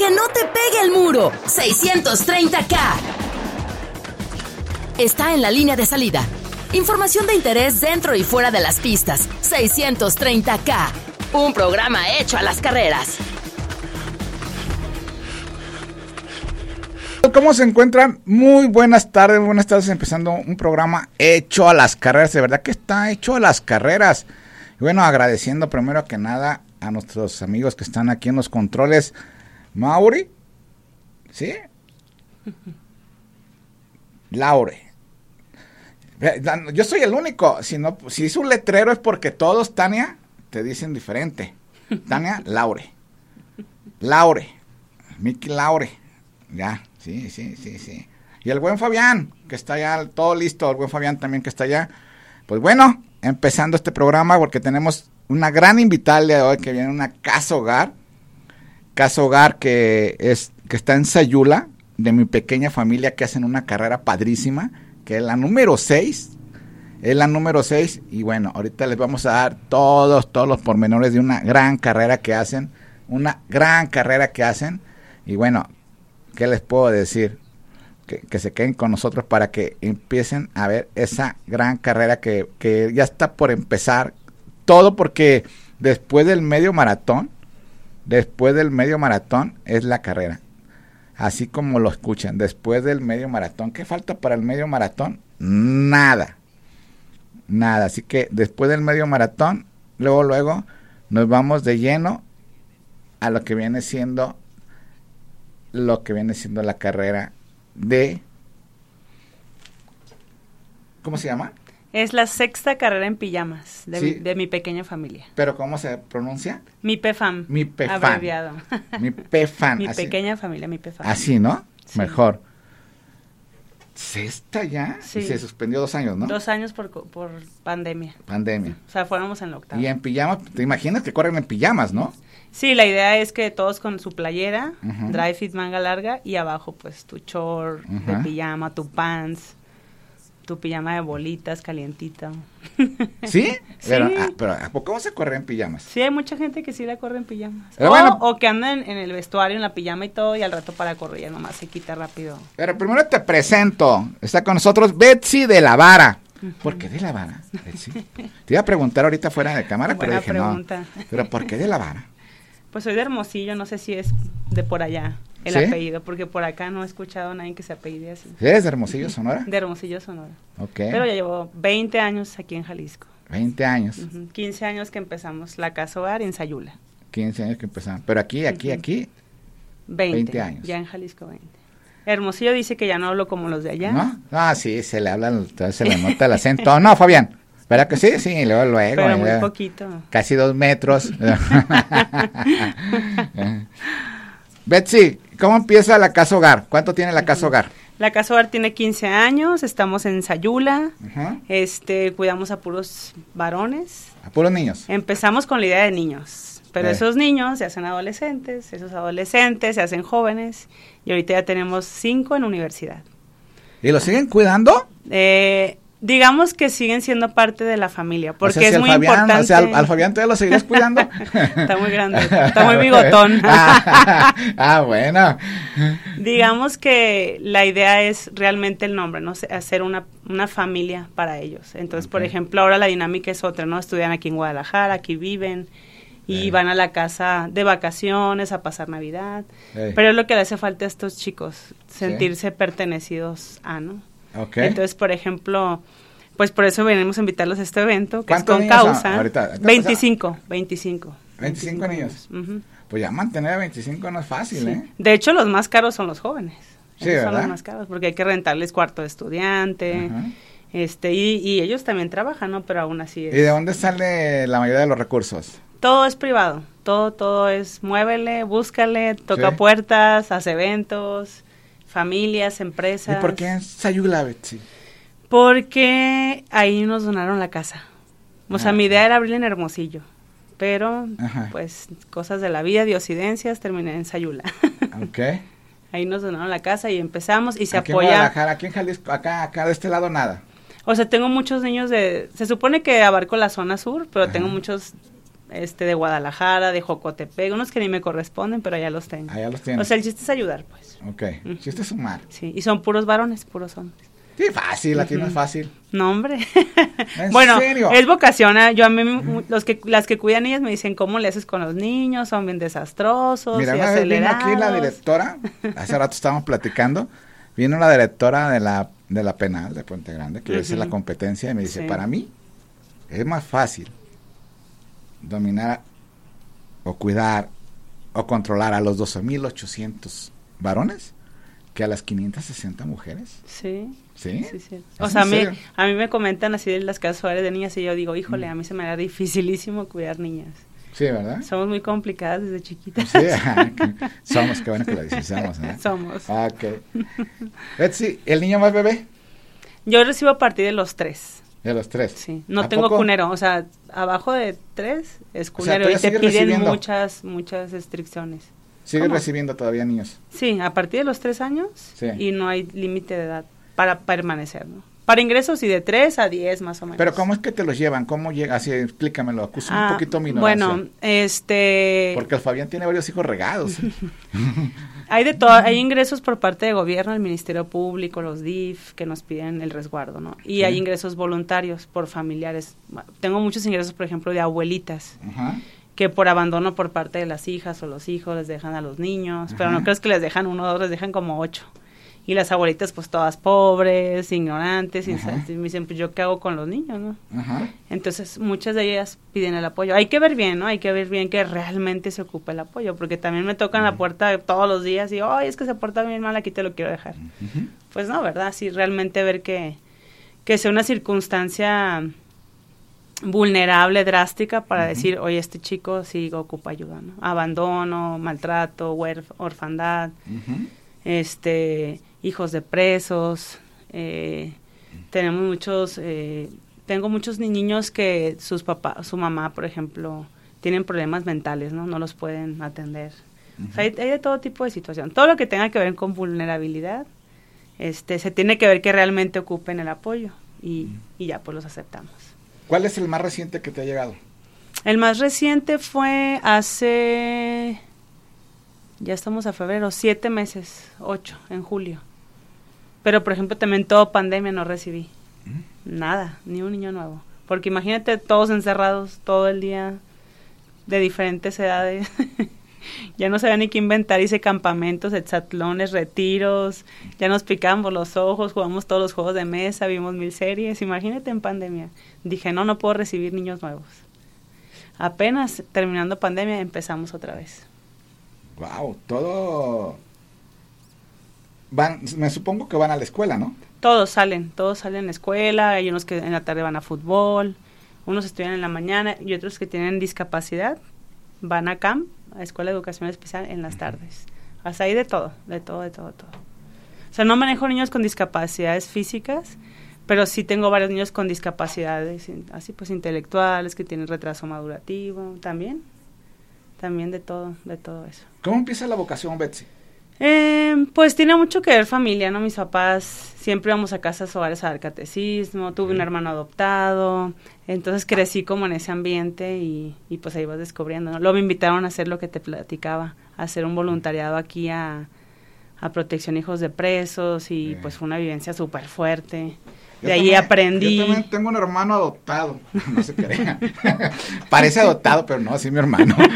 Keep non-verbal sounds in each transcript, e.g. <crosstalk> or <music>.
que no te pegue el muro. 630K. Está en la línea de salida. Información de interés dentro y fuera de las pistas. 630K. Un programa hecho a las carreras. ¿Cómo se encuentran? Muy buenas tardes, buenas tardes, empezando un programa hecho a las carreras, de verdad que está hecho a las carreras. Y bueno, agradeciendo primero que nada a nuestros amigos que están aquí en los controles. Mauri, ¿sí? Laure. Yo soy el único, si, no, si es un letrero es porque todos, Tania, te dicen diferente. Tania, Laure. Laure. Miki Laure. Ya, sí, sí, sí, sí. Y el buen Fabián, que está ya todo listo, el buen Fabián también que está allá. Pues bueno, empezando este programa porque tenemos una gran invitada de hoy que viene una casa hogar. Casa hogar que, es, que está en Sayula, de mi pequeña familia que hacen una carrera padrísima, que es la número 6. Es la número 6 y bueno, ahorita les vamos a dar todos, todos los pormenores de una gran carrera que hacen. Una gran carrera que hacen. Y bueno, ¿qué les puedo decir? que, se queden con nosotros para que empiecen a ver esa gran carrera que, que ya está por empezar. Todo porque después del medio maratón, después del medio maratón es la carrera. Así como lo escuchan, después del medio maratón. ¿Qué falta para el medio maratón? Nada. Nada. Así que después del medio maratón, luego, luego, nos vamos de lleno a lo que viene siendo lo que viene siendo la carrera de... ¿Cómo se llama? Es la sexta carrera en pijamas de, mi, de mi, pequeña familia. ¿Pero cómo se pronuncia? Mi PEFAM. Mi PEFAM. Abreviado. Mi PEFAM. <laughs> mi pequeña familia, mi PEFAM. Así, ¿no? Mejor. ¿Sexta ya? Sí. se suspendió dos años, ¿no? Dos años por, por pandemia. Pandemia. O sea, fuéramos en la octava. Y en pijamas, te imaginas que corren en pijamas, ¿no? Sí, la idea es que todos con su playera, dry fit manga larga y abajo pues tu short de pijama, tu pants, tu pijama de bolitas calientita. ¿Sí? <laughs> Pero, ah, pero ¿a poco se corre en pijamas? Sí, hay mucha gente que sí la corre en pijamas. o, o, que andan en, el vestuario, en la pijama y todo, y al rato para correr ya nomás se quita rápido. Pero primero te presento. Está con nosotros Betsy de la Vara. ¿Por qué de la Vara, Betsy? Te iba a preguntar ahorita fuera de cámara, <laughs> pero dije pregunta. no. Pero ¿por qué de la Vara? Pues soy de Hermosillo, no sé si es de por allá el apellido, porque por acá no he escuchado a nadie que se apellide así. ¿Eres de Hermosillo, Sonora? De Hermosillo, Sonora. Ok. Pero ya llevo 20 años aquí en Jalisco. 20 años. 15 años que empezamos la Casa Hogar en Sayula. 15 años que empezamos. Pero aquí, aquí, aquí. 20, años. Ya en Jalisco 20. Hermosillo dice que ya no hablo como los de allá. ¿No? Ah, sí, se le habla, se le nota el acento. No, Fabián. ¿Verdad que sí? Sí, luego, luego. Pero muy poquito. Casi dos metros. <laughs> <laughs> Betsy, ¿cómo empieza la casa hogar? ¿Cuánto tiene la casa hogar? La casa hogar tiene 15 años, estamos en Sayula, este, cuidamos a puros varones. ¿A puros niños? Empezamos con la idea de niños, pero eh. esos niños se hacen adolescentes, esos adolescentes se hacen jóvenes, y ahorita ya tenemos cinco en universidad. ¿Y los siguen cuidando? Eh, digamos que siguen siendo parte de la familia, porque es muy importante. O sea, al, Fabián todavía lo seguirás cuidando. <laughs> está muy grande, está muy bigotón. <laughs> ah, bueno. Digamos que la idea es realmente el nombre, ¿no? Hacer una, una familia para ellos. Entonces, por ejemplo, ahora la dinámica es otra, ¿no? Estudian aquí en Guadalajara, aquí viven y van a la casa de vacaciones a pasar Navidad. Pero es lo que le hace falta a estos chicos, sentirse pertenecidos a, ¿no? Entonces, por ejemplo, pues por eso venimos a invitarlos a este evento, que es con causa. Ahorita, 25, 25. 25 niños. Pues ya mantener a 25 no es fácil, ¿eh? De hecho, los más caros son los jóvenes. Sí, Son los más caros, porque hay que rentarles cuarto de estudiante. Este, y, ellos también trabajan, ¿no? Pero aún así es. ¿Y de dónde sale la mayoría de los recursos? Todo es privado. Todo, todo es muévele, búscale, toca puertas, hace eventos familias, empresas. ¿Y por qué en Sayula, Betsy? Porque ahí nos donaron la casa. O sea, mi idea era abrir en Hermosillo, pero pues cosas de la vida, diosidencias, terminé en Sayula. <laughs> ok. Ahí nos donaron la casa y empezamos y se aquí apoya. En aquí en Jalisco, acá, acá de este lado nada. O sea, tengo muchos niños de, se supone que abarco la zona sur, pero tengo muchos este de Guadalajara, de Jocotepec, unos que ni me corresponden, pero allá los tengo. Allá los tienes. O sea, el chiste es ayudar, pues. Ok, el chiste es sumar. Sí, y son puros varones, puros hombres. Sí, fácil, la tienes fácil. No, hombre. ¿En <laughs> bueno, serio? es vocación. ¿eh? Yo a mí, los que, las que cuidan ellas me dicen, ¿cómo le haces con los niños? Son bien desastrosos Mira, y una vez vino aquí la acelerados". directora, hace rato estábamos platicando, vino la directora de la, de la penal de Puente Grande, que es la competencia, y me dice, Sí. para mí es más fácil dominar o cuidar o controlar a los 12.800 varones que a las 560 mujeres. Sí. ¿Sí? Sí, sí. ¿Es O sea, a mí, a mí me comentan así de las casas hogares de niñas y yo digo, híjole, Mm. a mí se me da dificilísimo cuidar niñas. Sí, ¿verdad? Somos muy complicadas desde chiquitas. Sí, <laughs> que- somos, qué bueno que lo dices, somos. ¿eh? <laughs> Somos. Ah, Ok. Betsy, ¿el niño más bebé? Yo recibo a partir de los tres. De los tres. Sí. No ¿A tengo poco? cunero. O sea, abajo de tres es O sea, cunero. y te piden recibiendo. muchas, muchas restricciones. ¿Sigues ¿Cómo? recibiendo todavía niños? Sí, a partir de los tres años Sí. y no hay límite de edad para permanecer, ¿no? Para ingresos y de tres a diez más o menos. Pero ¿cómo es que te los llevan? ¿Cómo llega? Así, explícamelo, acuso Ah, un poquito mi ignorancia. Bueno, este... Porque el Fabián tiene varios hijos regados. <laughs> Hay de todo, hay ingresos por parte de gobierno, el Ministerio Público, los DIF, que nos piden el resguardo, ¿no? Y Sí. hay ingresos voluntarios por familiares. Tengo muchos ingresos, por ejemplo, de abuelitas, Ajá. que por abandono por parte de las hijas o los hijos les dejan a los niños, pero no crees que les dejan uno o dos, les dejan como ocho. Y las abuelitas, pues todas pobres, ignorantes, y me dicen, pues yo qué hago con los niños, ¿no? Ajá. Entonces, muchas de ellas piden el apoyo. Hay que ver bien, ¿no? Hay que ver bien que realmente se ocupe el apoyo, porque también me tocan la puerta todos los días y, ay, es que se porta bien mal, aquí te lo quiero dejar. Pues no, ¿verdad? Sí, realmente ver que, que sea una circunstancia vulnerable, drástica, para decir, oye, este chico sí ocupa ayuda, ¿no? Abandono, maltrato, orfandad, Ujú. este hijos de presos eh, tenemos muchos eh, tengo muchos ni- niños que sus papás su mamá por ejemplo tienen problemas mentales no no los pueden atender O sea, hay, hay de todo tipo de situación todo lo que tenga que ver con vulnerabilidad este se tiene que ver que realmente ocupen el apoyo y, y ya pues los aceptamos ¿Cuál es el más reciente que te ha llegado? el más reciente fue hace ya estamos a febrero, siete meses, ocho, en julio. Pero, por ejemplo, también todo pandemia no recibí. Nada, ni un niño nuevo. Porque imagínate todos encerrados todo el día, de diferentes edades. <laughs> ya no sabía ni qué inventar, hice campamentos, hexatlones, retiros, ya nos picamos los ojos, jugamos todos los juegos de mesa, vimos mil series. Imagínate en pandemia. Dije, no, no puedo recibir niños nuevos. Apenas terminando pandemia empezamos otra vez. Wow, todo... Van, me supongo que van a la escuela, ¿no? Todos salen, todos salen a la escuela, hay unos que en la tarde van a fútbol, unos estudian en la mañana y otros que tienen discapacidad van a CAM, a Escuela de Educación Especial, en las tardes. Hasta ahí de todo, de todo, de todo, de todo. O sea, no manejo niños con discapacidades físicas, pero sí tengo varios niños con discapacidades, así pues intelectuales, que tienen retraso madurativo, también, también de todo, de todo eso. ¿Cómo empieza la vocación, Betsy? Eh, pues tiene mucho que ver familia, ¿no? Mis papás siempre íbamos a casas hogares a dar catecismo, tuve un hermano adoptado, entonces crecí como en ese ambiente y, y pues ahí vas descubriendo, ¿no? Luego me invitaron a hacer lo que te platicaba, a hacer un voluntariado aquí a, a Protección Hijos de Presos y Bien. pues fue una vivencia súper fuerte. Yo De ahí aprendí. Yo también tengo un hermano adoptado. <laughs> No se crea. <laughs> Parece adoptado, pero no, sí mi hermano. <laughs>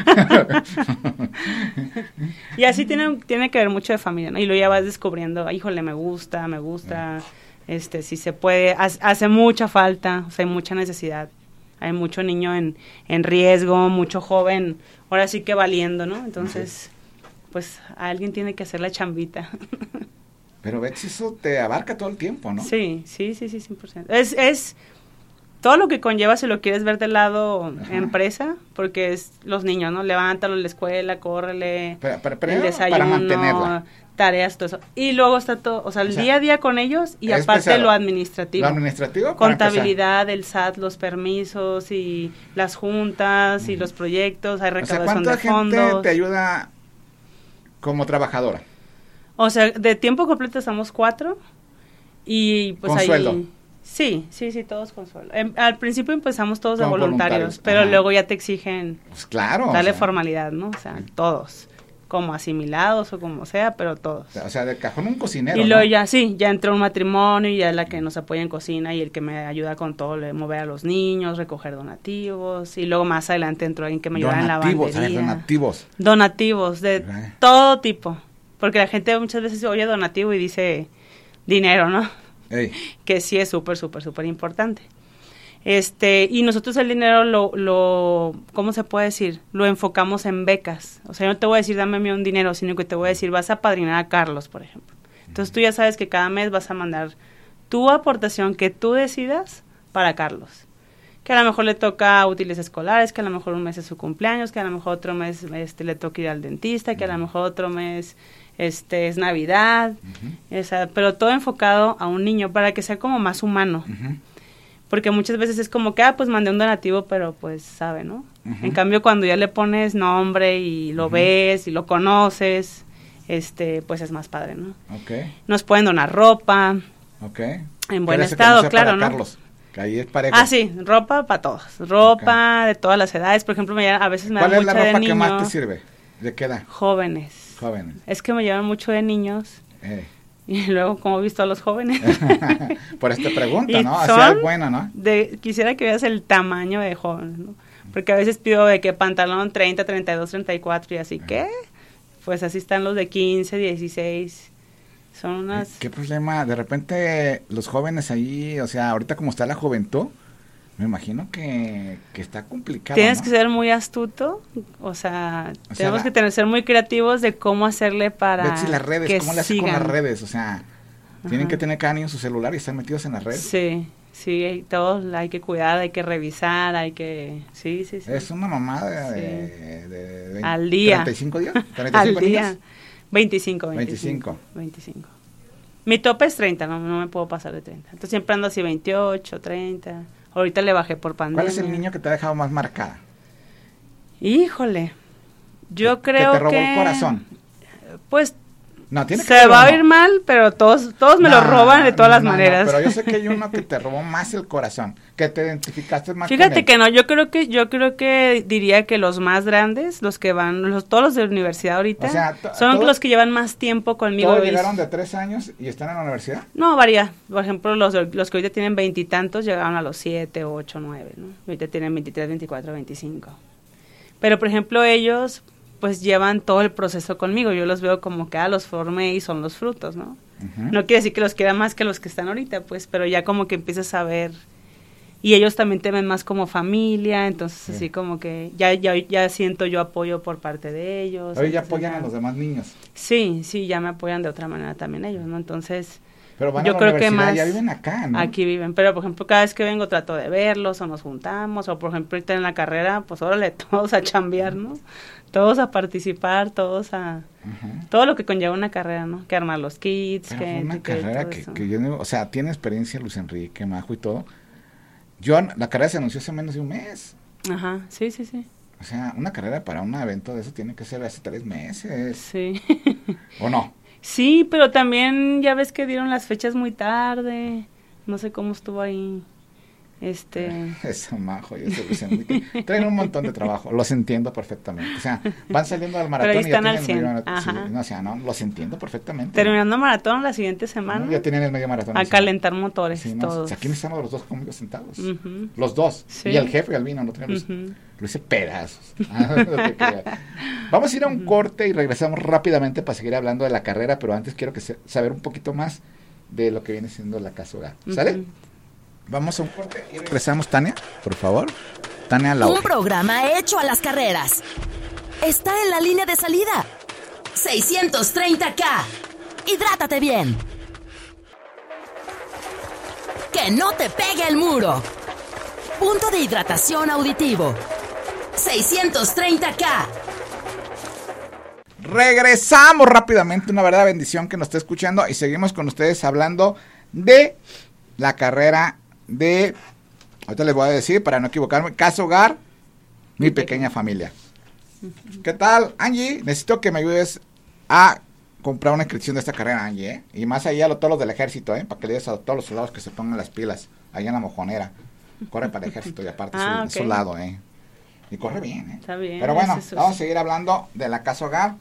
Y así tiene, tiene que ver mucho de familia, ¿no? Y luego ya vas descubriendo, híjole, me gusta, me gusta, este, si se puede, hace, hace mucha falta, o sea, hay mucha necesidad. Hay mucho niño en, en riesgo, mucho joven, ahora sí que valiendo, ¿no? Entonces, pues alguien tiene que hacer la chambita. Pero Betsy, eso te abarca todo el tiempo, ¿no? Sí, sí, sí, sí, 100%. Es, es todo lo que conlleva si lo quieres ver del lado Ajá. empresa, porque es los niños, ¿no? Levántalo en la escuela, córrele, Pero, pero el desayuno, para mantenerla. tareas, todo eso. Y luego está todo, o sea, el O sea, día a día con ellos y aparte pesado. lo administrativo. Lo administrativo. Contabilidad, el SAT, los permisos y las juntas y los proyectos, hay empezar. O sea, recaudación ¿cuánta de gente fondos. te ayuda como trabajadora? O sea, de tiempo completo estamos cuatro y pues ¿Con ahí? Sí, sí, sí, todos con sueldo. Em, al principio empezamos todos de voluntarios, voluntarios, pero ajá. luego ya te exigen Pues claro. darle o sea, formalidad, ¿no? O sea, todos, como asimilados o como sea, pero todos. O sea, de cajón un cocinero. Y luego ¿no? ya, sí, ya entró un matrimonio y ya es la que nos apoya en cocina y el que me ayuda con todo, le mover a los niños, recoger donativos. Y luego más adelante entró alguien que me ayuda en la Donativos, donativos. Donativos de todo tipo. Porque la gente muchas veces oye donativo y dice dinero, ¿no? Ey, <laughs> Que sí es súper, súper, súper importante. Este, y nosotros el dinero lo, lo, ¿cómo se puede decir? Lo enfocamos en becas. O sea, yo no te voy a decir dame un dinero, sino que te voy a decir vas a padrinar a Carlos, por ejemplo. Entonces tú ya sabes que cada mes vas a mandar tu aportación que tú decidas para Carlos. Que a lo mejor le toca útiles escolares, que a lo mejor un mes es su cumpleaños, que a lo mejor otro mes este, le toca ir al dentista, que a lo mejor otro mes este, es Navidad. O sea, pero todo enfocado a un niño para que sea como más humano. Porque muchas veces es como que, ah, pues mandé un donativo, pero pues sabe, ¿no? En cambio, cuando ya le pones nombre y lo ves y lo conoces, este, pues es más padre, ¿no? Ok, Nos pueden donar ropa, ok. en buen estado, sea claro, ¿no? Carlos, que ahí es parejo. Ah, sí, ropa para todos. Ropa de todas las edades. Por ejemplo, a veces me ¿Cuál dan es la ropa que más te sirve? ¿De qué edad? jóvenes. Jóvenes. Es que me llevan mucho de niños <laughs> y luego como he visto a los jóvenes. <laughs> Por esta pregunta, <laughs> ¿no? Así es buena, ¿no? de, quisiera que veas el tamaño de jóvenes, ¿no? Porque a veces pido de que pantalón 30, 32, 34 y así, ¿qué? Pues así están los de 15, 16. Son unas... ¿Qué problema? De repente los jóvenes ahí, o sea, ahorita como está la juventud, me imagino que, que está complicado. Tienes ¿no? que ser muy astuto, o sea, O sea, tenemos la- que tener, ser muy creativos de cómo hacerle para Betsy, las redes, que ¿cómo le haces con las redes? O sea, tienen Ajá. que tener cada niño su celular y estar metidos en las redes. Sí, sí, hay- todos hay que cuidar, hay que revisar, hay que... Sí, sí, sí. Es una mamada de, Sí. de, de veinte- Al día. 35 días, <laughs> 35 Al niños. día. 25, 25. 25. 25. Mi tope es 30, no, no me puedo pasar de 30. Entonces siempre ando así 28, 30. Ahorita le bajé por pandemia. ¿Cuál es el niño que te ha dejado más marcada? Híjole. Yo creo que te robó que... el corazón. Pues No, tiene que se va a ir mal, pero todos todos me lo roban de todas las no, maneras. pero yo sé que hay uno que te <laughs> robó más el corazón, que te identificaste más con Fíjate él. que no, yo creo que yo creo que diría que los más grandes, los que van, los, todos los de universidad ahorita, O sea, to- son todos- los que llevan más tiempo conmigo. Todos llegaron de tres años y están en la universidad. No, varía. Por ejemplo, los, los que ahorita tienen veintitantos llegaron a los siete, ocho, nueve, ¿no? Ahorita tienen 23, 24, 25. Pero, por ejemplo, ellos pues llevan todo el proceso conmigo. Yo los veo como que, ah, los formé y son los frutos, ¿no? No quiere decir que los quiera más que los que están ahorita, pues, pero ya como que empiezas a ver. Y ellos también te ven más como familia, entonces Sí. así como que ya, ya, ya siento yo apoyo por parte de ellos. Hoy ya apoyan ya- a los demás niños. Sí, sí, ya me apoyan de otra manera también ellos, ¿no? Entonces, Pero van Yo a la creo que más ya viven acá, ¿no? Aquí viven, pero por ejemplo, cada vez que vengo trato de verlos o nos juntamos, o por ejemplo, ahorita en la carrera, pues órale, <laughs> todos a chambear, ¿no? Todos a participar, todos a... Todo lo que conlleva una carrera, ¿no? Que armar los kits, Pero que... fue una carrera que, que yo, no- o sea, tiene experiencia Luis Enrique, Majo y todo. Yo, la carrera se anunció hace menos de un mes. Ajá, sí, sí, sí, O sea, una carrera para un evento de eso tiene que ser hace tres meses. sí. ¿O no? Sí, pero también ya ves que dieron las fechas muy tarde, no sé cómo estuvo ahí, este... <laughs> Eso, Majo y Luis Enrique. Traen un montón de trabajo. Los entiendo perfectamente. O sea, van saliendo del maratón y ya están al tienen el medio 100. maratón. Sí, no, o sea, no, los entiendo perfectamente. Terminando maratón la siguiente ¿no? semana, Ya tienen el medio maratón. a calentar motores Sí, todos. o sea, aquí estamos los dos conmigo sentados. Los dos. Sí. Y el jefe Albino, no tenemos. Ujú. Lo hice pedazos. <laughs> Ah. Vamos a ir a un corte y regresamos rápidamente para seguir hablando de la carrera, pero antes quiero que se- saber un poquito más de lo que viene siendo la casa hogar. ¿Sale? Vamos a un corte y regresamos, Tania, por favor. Tania Laura. Un programa hecho a las carreras. Está en la línea de salida. 630K. Hidrátate bien. Que no te pegue el muro. Punto de hidratación auditivo. 630K. Regresamos rápidamente, una verdadera bendición que nos está escuchando y seguimos con ustedes hablando de la carrera de, ahorita les voy a decir para no equivocarme, Casa Hogar, mi pequeña familia. ¿Qué tal, Angie? Necesito que me ayudes a comprar una inscripción de esta carrera, Angie, ¿eh? Y más allá los del ejército, ¿eh? Para que le digas a todos los soldados que se pongan las pilas, allá en la mojonera. Corre para el ejército y aparte <laughs> Ah, su, lado, ¿eh? Y corre bien, ¿eh? Está bien, Pero bueno, vamos a seguir hablando de la casa hogar.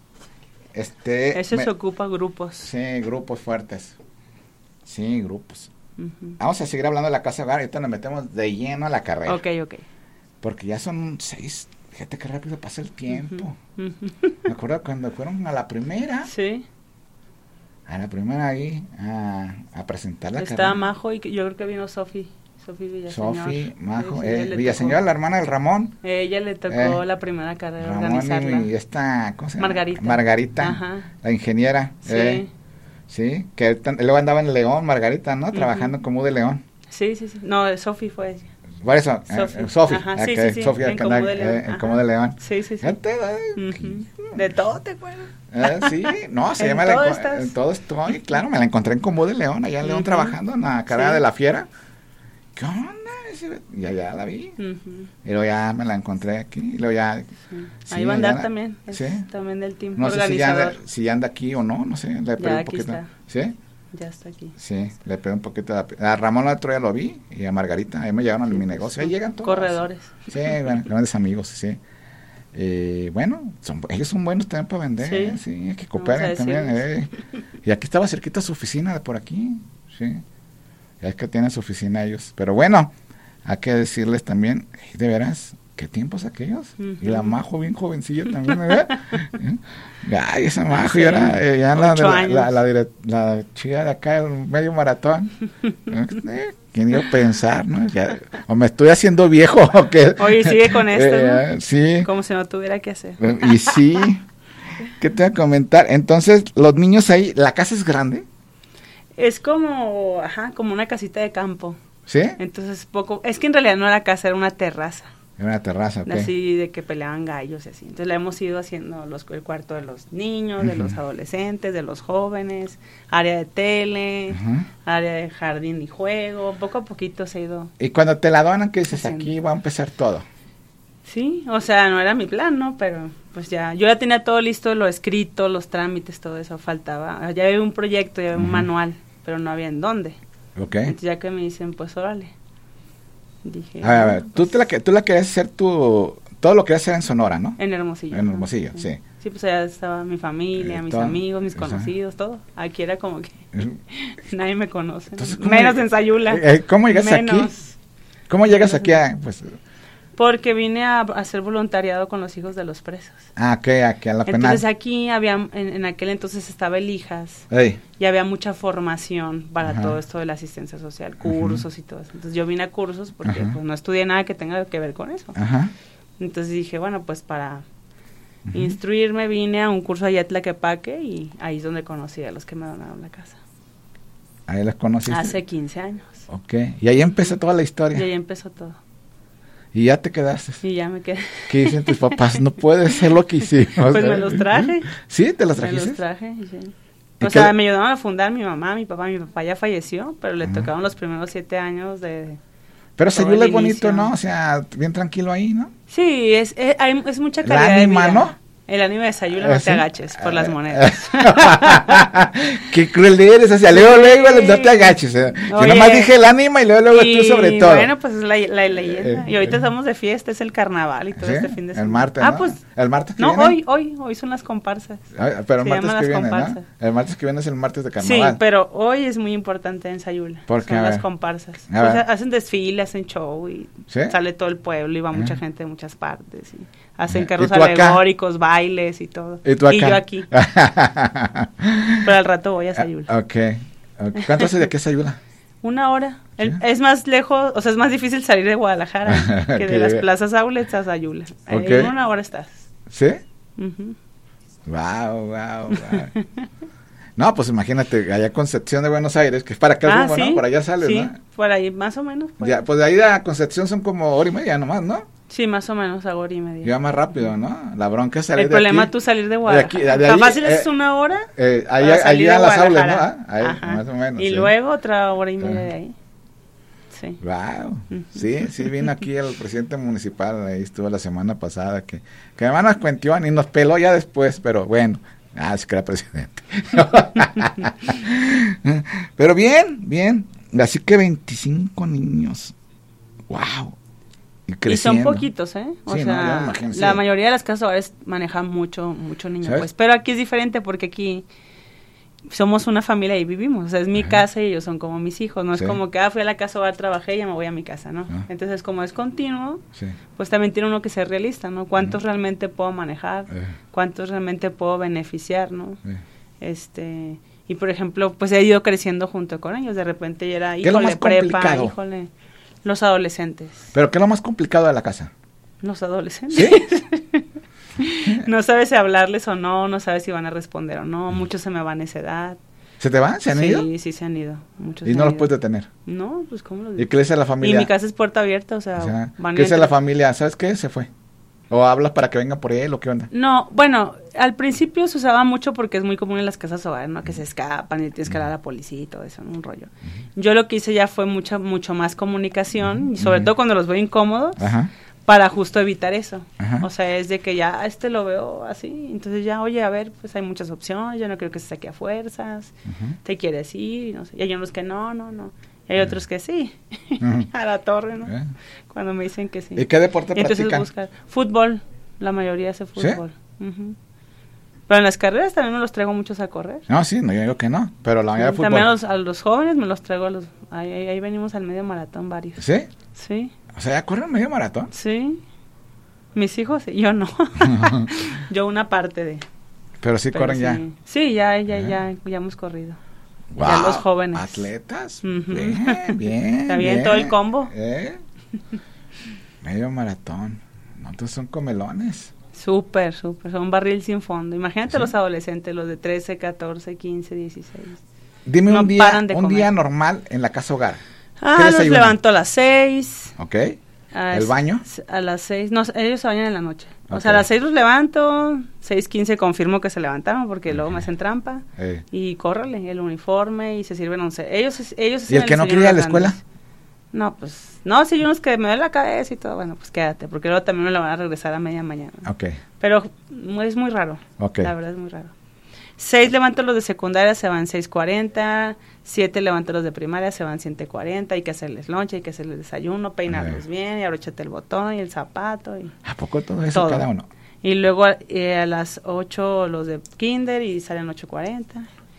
Este, Ese me- se ocupa grupos. Sí, grupos fuertes. Sí, grupos. Vamos a seguir hablando de la casa hogar. Ahorita nos metemos de lleno a la carrera. Ok, ok. Porque ya son seis. Fíjate qué rápido pasa el tiempo. Me acuerdo cuando fueron a la primera. Sí, A la primera ahí a, a presentar la estaba carrera. Majo y yo creo que vino Sofi. Sofi Villaseñor. Sofi, Majo, eh, Villaseñor, tocó- la hermana del Ramón. Ella le tocó Eh, la primera carrera Ramón organizarla. y esta, ¿cómo se llama? Margarita. Margarita, Ajá. la ingeniera. Sí. eh, sí, que luego andaba en León, Margarita, ¿no? Trabajando como de León. Sí, sí, sí. No, Sofi fue ella. Por eso, eh, Sofi. eh, Sofi, en Comú de León, eh, en. Comú de León. Sí, sí, sí. De todo te acuerdas. Eh, sí, no, <laughs> se llama la todo en todo estoy, claro, me la encontré en Comú de León, allá en León trabajando en la carrera Sí. de la fiera. ¿Qué onda? Dice, Y allá la vi. Ujú. Y luego ya me la encontré aquí. Y luego ya. Sí. Sí, Ahí va a andar también. Es sí. también del team No sé si ya, anda, si ya anda aquí o no, no sé. Le pegué un poquito. está. ¿Sí? Ya está aquí. Sí, le pegué un poquito. A, a Ramón el otro día lo vi y a Margarita. Ahí me llegaron a mi negocio. Ahí llegan todos. Corredores. Sí, bueno, grandes amigos, sí. Eh, bueno, son, ellos son buenos también para vender, Sí. sí, hay que cooperen también. eh. Y aquí estaba cerquita su oficina de por aquí, sí. Es que tienen su oficina ellos. Pero bueno, hay que decirles también, "Ey, de veras, qué tiempos aquellos. Y la. Majo bien jovencilla también, ¿verdad? <laughs> Ay, esa Majo, y ahora eh, ya la, la, años. la, la, dire- la chica de acá, el medio maratón. <laughs> Eh, ¿Quién iba a pensar, no? Ya- o me estoy haciendo viejo <laughs> o qué. Oye, sigue con esto, Eh, ¿no? Sí. Como si no tuviera que hacer. Y sí. ¿Qué te voy a comentar? Entonces, los niños ahí, ¿la casa es grande? Es como, ajá, como una casita de campo. ¿Sí? Entonces, poco, es que en realidad no era casa, era una terraza. En una terraza. Así de que peleaban gallos y así. Entonces le hemos ido haciendo los, el cuarto de los niños, de los adolescentes, de los jóvenes, área de tele, área de jardín y juego. Poco a poquito se ha ido. Y cuando te la donan, ¿qué dices? Aquí va a empezar todo. Sí, o sea, no era mi plan, ¿no? Pero pues ya, yo ya tenía todo listo, lo escrito, los trámites, todo eso faltaba. Ya había un proyecto, ya había un manual, pero no había en dónde. ¿Ok? Entonces ya que me dicen, pues órale. Dije, A ver, a "Ah, ver, tú, pues, te la, que- tú la querías hacer tu... Todo lo querías hacer en Sonora, ¿no? En Hermosillo. En Hermosillo, sí. Sí, pues allá estaba mi familia, Eh, mis todo, amigos, mis conocidos, todo. Aquí era como que <laughs> nadie me conoce. ¿no? Entonces, ¿cómo Menos en Sayula. Eh, eh, ¿Cómo llegas aquí? ¿Cómo llegas aquí a...? Pues, Porque vine a a hacer voluntariado con los hijos de los presos. ah, ¿qué? Aquí a la penal. Entonces aquí había, en, en aquel entonces estaba el Ey, y había mucha formación para Ajá. todo esto de la asistencia social, cursos y todo eso. Entonces yo vine a cursos porque Ajá. pues, no estudié nada que tenga que ver con eso. Entonces dije, bueno, pues para instruirme vine a un curso allá a Tlaquepaque y ahí es donde conocí a los que me donaron la casa. Ahí las conociste. Hace 15 años. Ok. Y ahí empezó toda la historia. Y ahí empezó todo. Y ya te quedaste. Y ya me quedé. ¿Qué dicen tus papás? No puede ser lo que hicimos. <laughs> Pues me los traje. ¿Sí? ¿Te los Me trajiste? los traje. sí. ¿Y O qué sea, le- me ayudaron a fundar mi mamá, mi papá. Mi papá ya falleció, pero le Ajá. tocaron los primeros siete años de... Pero Sayula es bonito. ¿no? O sea, bien tranquilo ahí, ¿no? Sí, es, es, hay- es mucha ¿El calidad de ánima, vida. no? El ánimo de Sayula, no ¿Ah, te sí? agaches por las Ah, monedas. <laughs> Qué cruel eres, o sea, luego, luego, no te agaches. eh. Oye. nomás dije el ánima y luego, luego tú Y sobre todo. Bueno, pues es la, la leyenda. Eh, y ahorita eh. estamos de fiesta, es el carnaval y todo ¿Sí? este fin de semana. El martes, Ah, ¿no? pues. ¿El martes que No, viene? hoy, hoy, hoy son las comparsas. Ah, pero el se martes que viene. El martes que viene es el martes de Sí, carnaval. pero hoy es muy importante en Sayula. ¿Por qué? Son las comparsas. Pues, hacen desfile, hacen show y ¿Sí? sale todo el pueblo y va mucha gente de muchas partes. Y hacen ¿Y carros alegóricos, bailes y todo. ¿Y tú acá? yo aquí. Pero al rato voy a Sayula. <laughs> Ah, ok. ok. ¿Cuánto hace de aquí a Sayula? <laughs> Una hora. Es más lejos, o sea, es más difícil salir de Guadalajara <laughs> que de las plazas outlets a Sayula. Ok. En una hora estás. ¿Sí? Wow, wow, wow. No, pues imagínate, allá Concepción de Buenos Aires, que es para acá Ah, rumbo, sí, ¿no? Por allá sales, sí, ¿no? por ahí más o menos. Ya, ahí. pues de ahí a Concepción son como hora y media nomás, ¿no? Sí, más o menos a hora y media. Ya más rápido, ¿no? La bronca es salir El de problema aquí. tú salir de de Guadalajara. aquí- de ahí, fácil eh, es una hora. Eh, allá de a las aulas, ¿no? Ah, Ahí, Ajá. más o menos. Y sí. luego otra hora y media de ahí. Sí. Wow, sí, sí vino aquí el presidente municipal, ahí estuvo la semana pasada, que, que además nos cuenteó y nos peló ya después, pero bueno, Ah, es que era presidente. <laughs> Pero bien, bien. Así que 25 niños. ¡Wow! Y, son poquitos, ¿eh? O sea, la mayoría de las casas hogares manejan mucho, mucho niño, pues. Pero aquí es diferente porque aquí somos una familia y vivimos. O sea, es mi casa y ellos son como mis hijos. No es como que, ah, fui a la casa hogar, trabajé y ya me voy a mi casa, ¿no? Ah. Entonces, como es continuo, pues también tiene uno que ser realista, ¿no? ¿Cuántos realmente puedo manejar? Eh. ¿Cuántos realmente puedo beneficiar, ¿no? Este... Y, por ejemplo, pues he ido creciendo junto con ellos. De repente ya era, híjole, prepa, híjole, los adolescentes. ¿Pero qué es lo más complicado de la casa? Los adolescentes. ¿Sí? <laughs> no sabes si hablarles o no, no sabes si van a responder o no. Muchos se me van a esa edad. ¿Se te van? ¿Se han ido? Sí, sí, se han ido. Muchos ¿Y no los puedes detener? No, pues ¿cómo los digo? ¿Y qué dice la familia? Y mi casa es puerta abierta, o sea, van ¿Qué dice la familia? ¿Sabes qué? Se fue. ¿O hablas para que venga por él o qué onda? No, bueno, al principio se usaba mucho porque es muy común en las casas hogares, ¿no? Que se escapan y tienes que a la policía y todo eso, un rollo. Yo lo que hice ya fue mucha, mucho más comunicación, y sobre todo cuando los veo incómodos. Para justo evitar eso. O sea, es de que ya este lo veo así, entonces ya, oye, a ver, pues hay muchas opciones, yo no creo que se saque a fuerzas, te quieres ir, no sé. Y hay unos que no, no, no. Y hay otros que sí, <laughs> a la torre, ¿no? Cuando me dicen que sí. ¿Y qué deporte entonces Buscar. Fútbol, la mayoría hace fútbol. Pero en las carreras también me los traigo muchos a correr. No, sí, no, yo digo que no, pero la mayoría de fútbol. También a los, a los, jóvenes me los traigo a los... Ahí, ahí venimos al medio maratón varios. ¿Sí? Sí. O sea, ¿ya corren medio maratón? Sí. Mis hijos, yo no. <laughs> yo una parte de. Pero sí corren ya. Sí, ya, ya, ya, ya hemos corrido. Ya los jóvenes. Atletas. Bien, <laughs> bien. Está bien, todo el combo. ¿Eh? Medio maratón. No, son comelones. Súper, súper. Son barril sin fondo. Imagínate los adolescentes, los de 13, 14, 15, 16. Dime un, día, un día normal en la casa hogar. Ah, los levanto a las seis. Ok. ¿El baño? A las seis. No, ellos se bañan en la noche. O sea, a las seis los levanto, seis quince confirmo que se levantaron porque luego me hacen trampa. Y córrele el uniforme y se sirven once. Ellos, ellos ¿Y el que no quería ir a la escuela? No, pues, no, si hay unos que me dan la cabeza y todo, bueno, pues quédate, porque luego también me lo van a regresar a media mañana. Ok. Pero es muy raro. Ok. La verdad es muy raro. Seis levanto los de secundaria, se van 6.40. Siete levanto los de primaria, se van 7.40. Hay que hacerles lonche, hay que hacerles desayuno, peinarlos bien, y abrochate el botón y el zapato. Y ¿A poco todo eso cada uno? Y luego eh, a las 8 los de kinder y salen 8.40.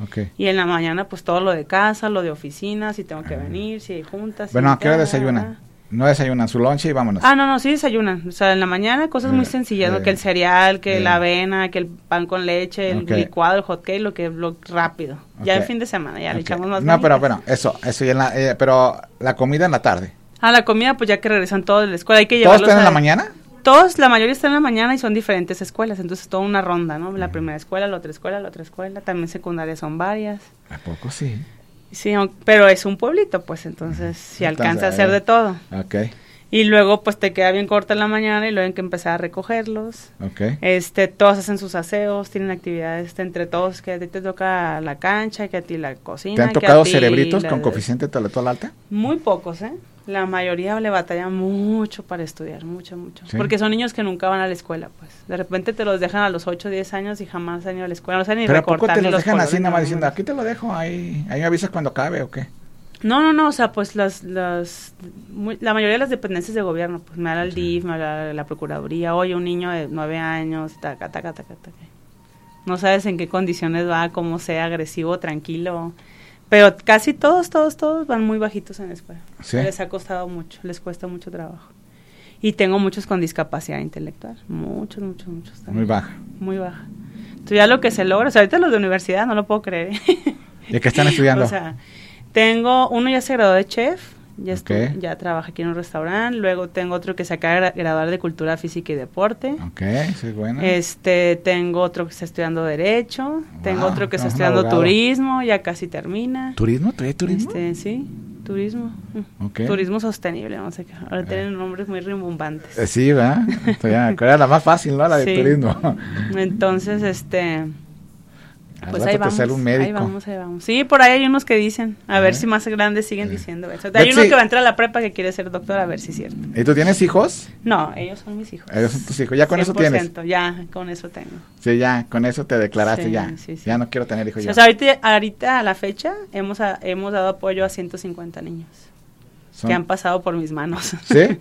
Okay. Y en la mañana, pues todo lo de casa, lo de oficina, si tengo que venir, si hay juntas. Bueno, ¿a qué hora desayunan? No desayunan su lonche y vámonos. Ah, no, no, sí desayunan. O sea, en la mañana cosas muy eh, sencillas, que el cereal, que la avena, que el pan con leche, el licuado, el hot cake, lo que lo rápido. Ya el fin de semana, ya le echamos más No, pero bueno, eso, eso en la, eh, pero la comida en la tarde. Ah, la comida, pues ya que regresan todos de la escuela, hay que llevarlos ¿Todos están en la mañana? Todos, la mayoría están en la mañana y son diferentes escuelas, entonces toda una ronda, ¿no? La primera escuela, la otra escuela, la otra escuela, también secundaria son varias. ¿A poco sí? Sí, pero es un pueblito, pues entonces si alcanza a hacer de todo. Ok. Y luego pues te queda bien corta en la mañana y luego hay que empezar a recogerlos. Okay. Este, todos hacen sus aseos, tienen actividades entre todos, que a ti te toca la cancha, que a ti la cocina. ¿Te han tocado cerebritos con coeficiente intelectual alta? Muy pocos, ¿eh? La mayoría le batalla mucho para estudiar, mucho, mucho. Porque son niños que nunca van a la escuela, pues. De repente te los dejan a los 8 o 10 años y jamás han ido a la escuela. No sé ni ¿Pero a poco te los dejan así nada más diciendo, aquí te lo dejo, ahí, ahí me avisas cuando cabe o qué? No, no, no, o sea, pues las, las la mayoría de las dependencias de gobierno, pues me habla el DIF, me habla la Procuraduría, oye, un niño de nueve años, taca, taca, taca, taca. No sabes en qué condiciones va, cómo sea, agresivo, tranquilo. Pero casi todos, todos, todos van muy bajitos en la escuela. Les ha costado mucho, les cuesta mucho trabajo. Y tengo muchos con discapacidad intelectual, muchos, muchos, muchos. Muy baja. Muy baja. Entonces ya lo que se logra, o sea, ahorita los de universidad, no lo puedo creer. ¿De qué están estudiando? <laughs> o sea, tengo, uno ya se graduó de chef, ya, ya trabaja aquí en un restaurante. Luego tengo otro que se acaba de graduar de Cultura Física y Deporte. Ok, sí, bueno. Este, tengo otro que está estudiando Derecho. tengo otro que está estudiando Turismo, ya casi termina. ¿Turismo? ¿Trae turismo? Este, sí, turismo. Okay. Turismo sostenible, sé qué. Ahora tienen nombres muy rimbombantes. Eh, sí, ¿verdad? <laughs> Era la más fácil, ¿no? La de turismo. Entonces, este Al Pues ahí vamos, un médico. ahí vamos, ahí vamos. Sí, por ahí hay unos que dicen, a ver si más grandes siguen diciendo eso. Hay uno que va a entrar a la prepa que quiere ser doctor, a ver si es cierto. ¿Y tú tienes hijos? No, ellos son mis hijos. Ellos son tus hijos. Ya con eso tienes. 100%, Ya, con eso tengo. Sí, ya, con eso te declaraste Sí, ya. Ya no quiero tener hijos. O sea, ahorita, ahorita a la fecha hemos, a- hemos dado apoyo a 150 niños Son- que han pasado por mis manos. <laughs> ¿Sí?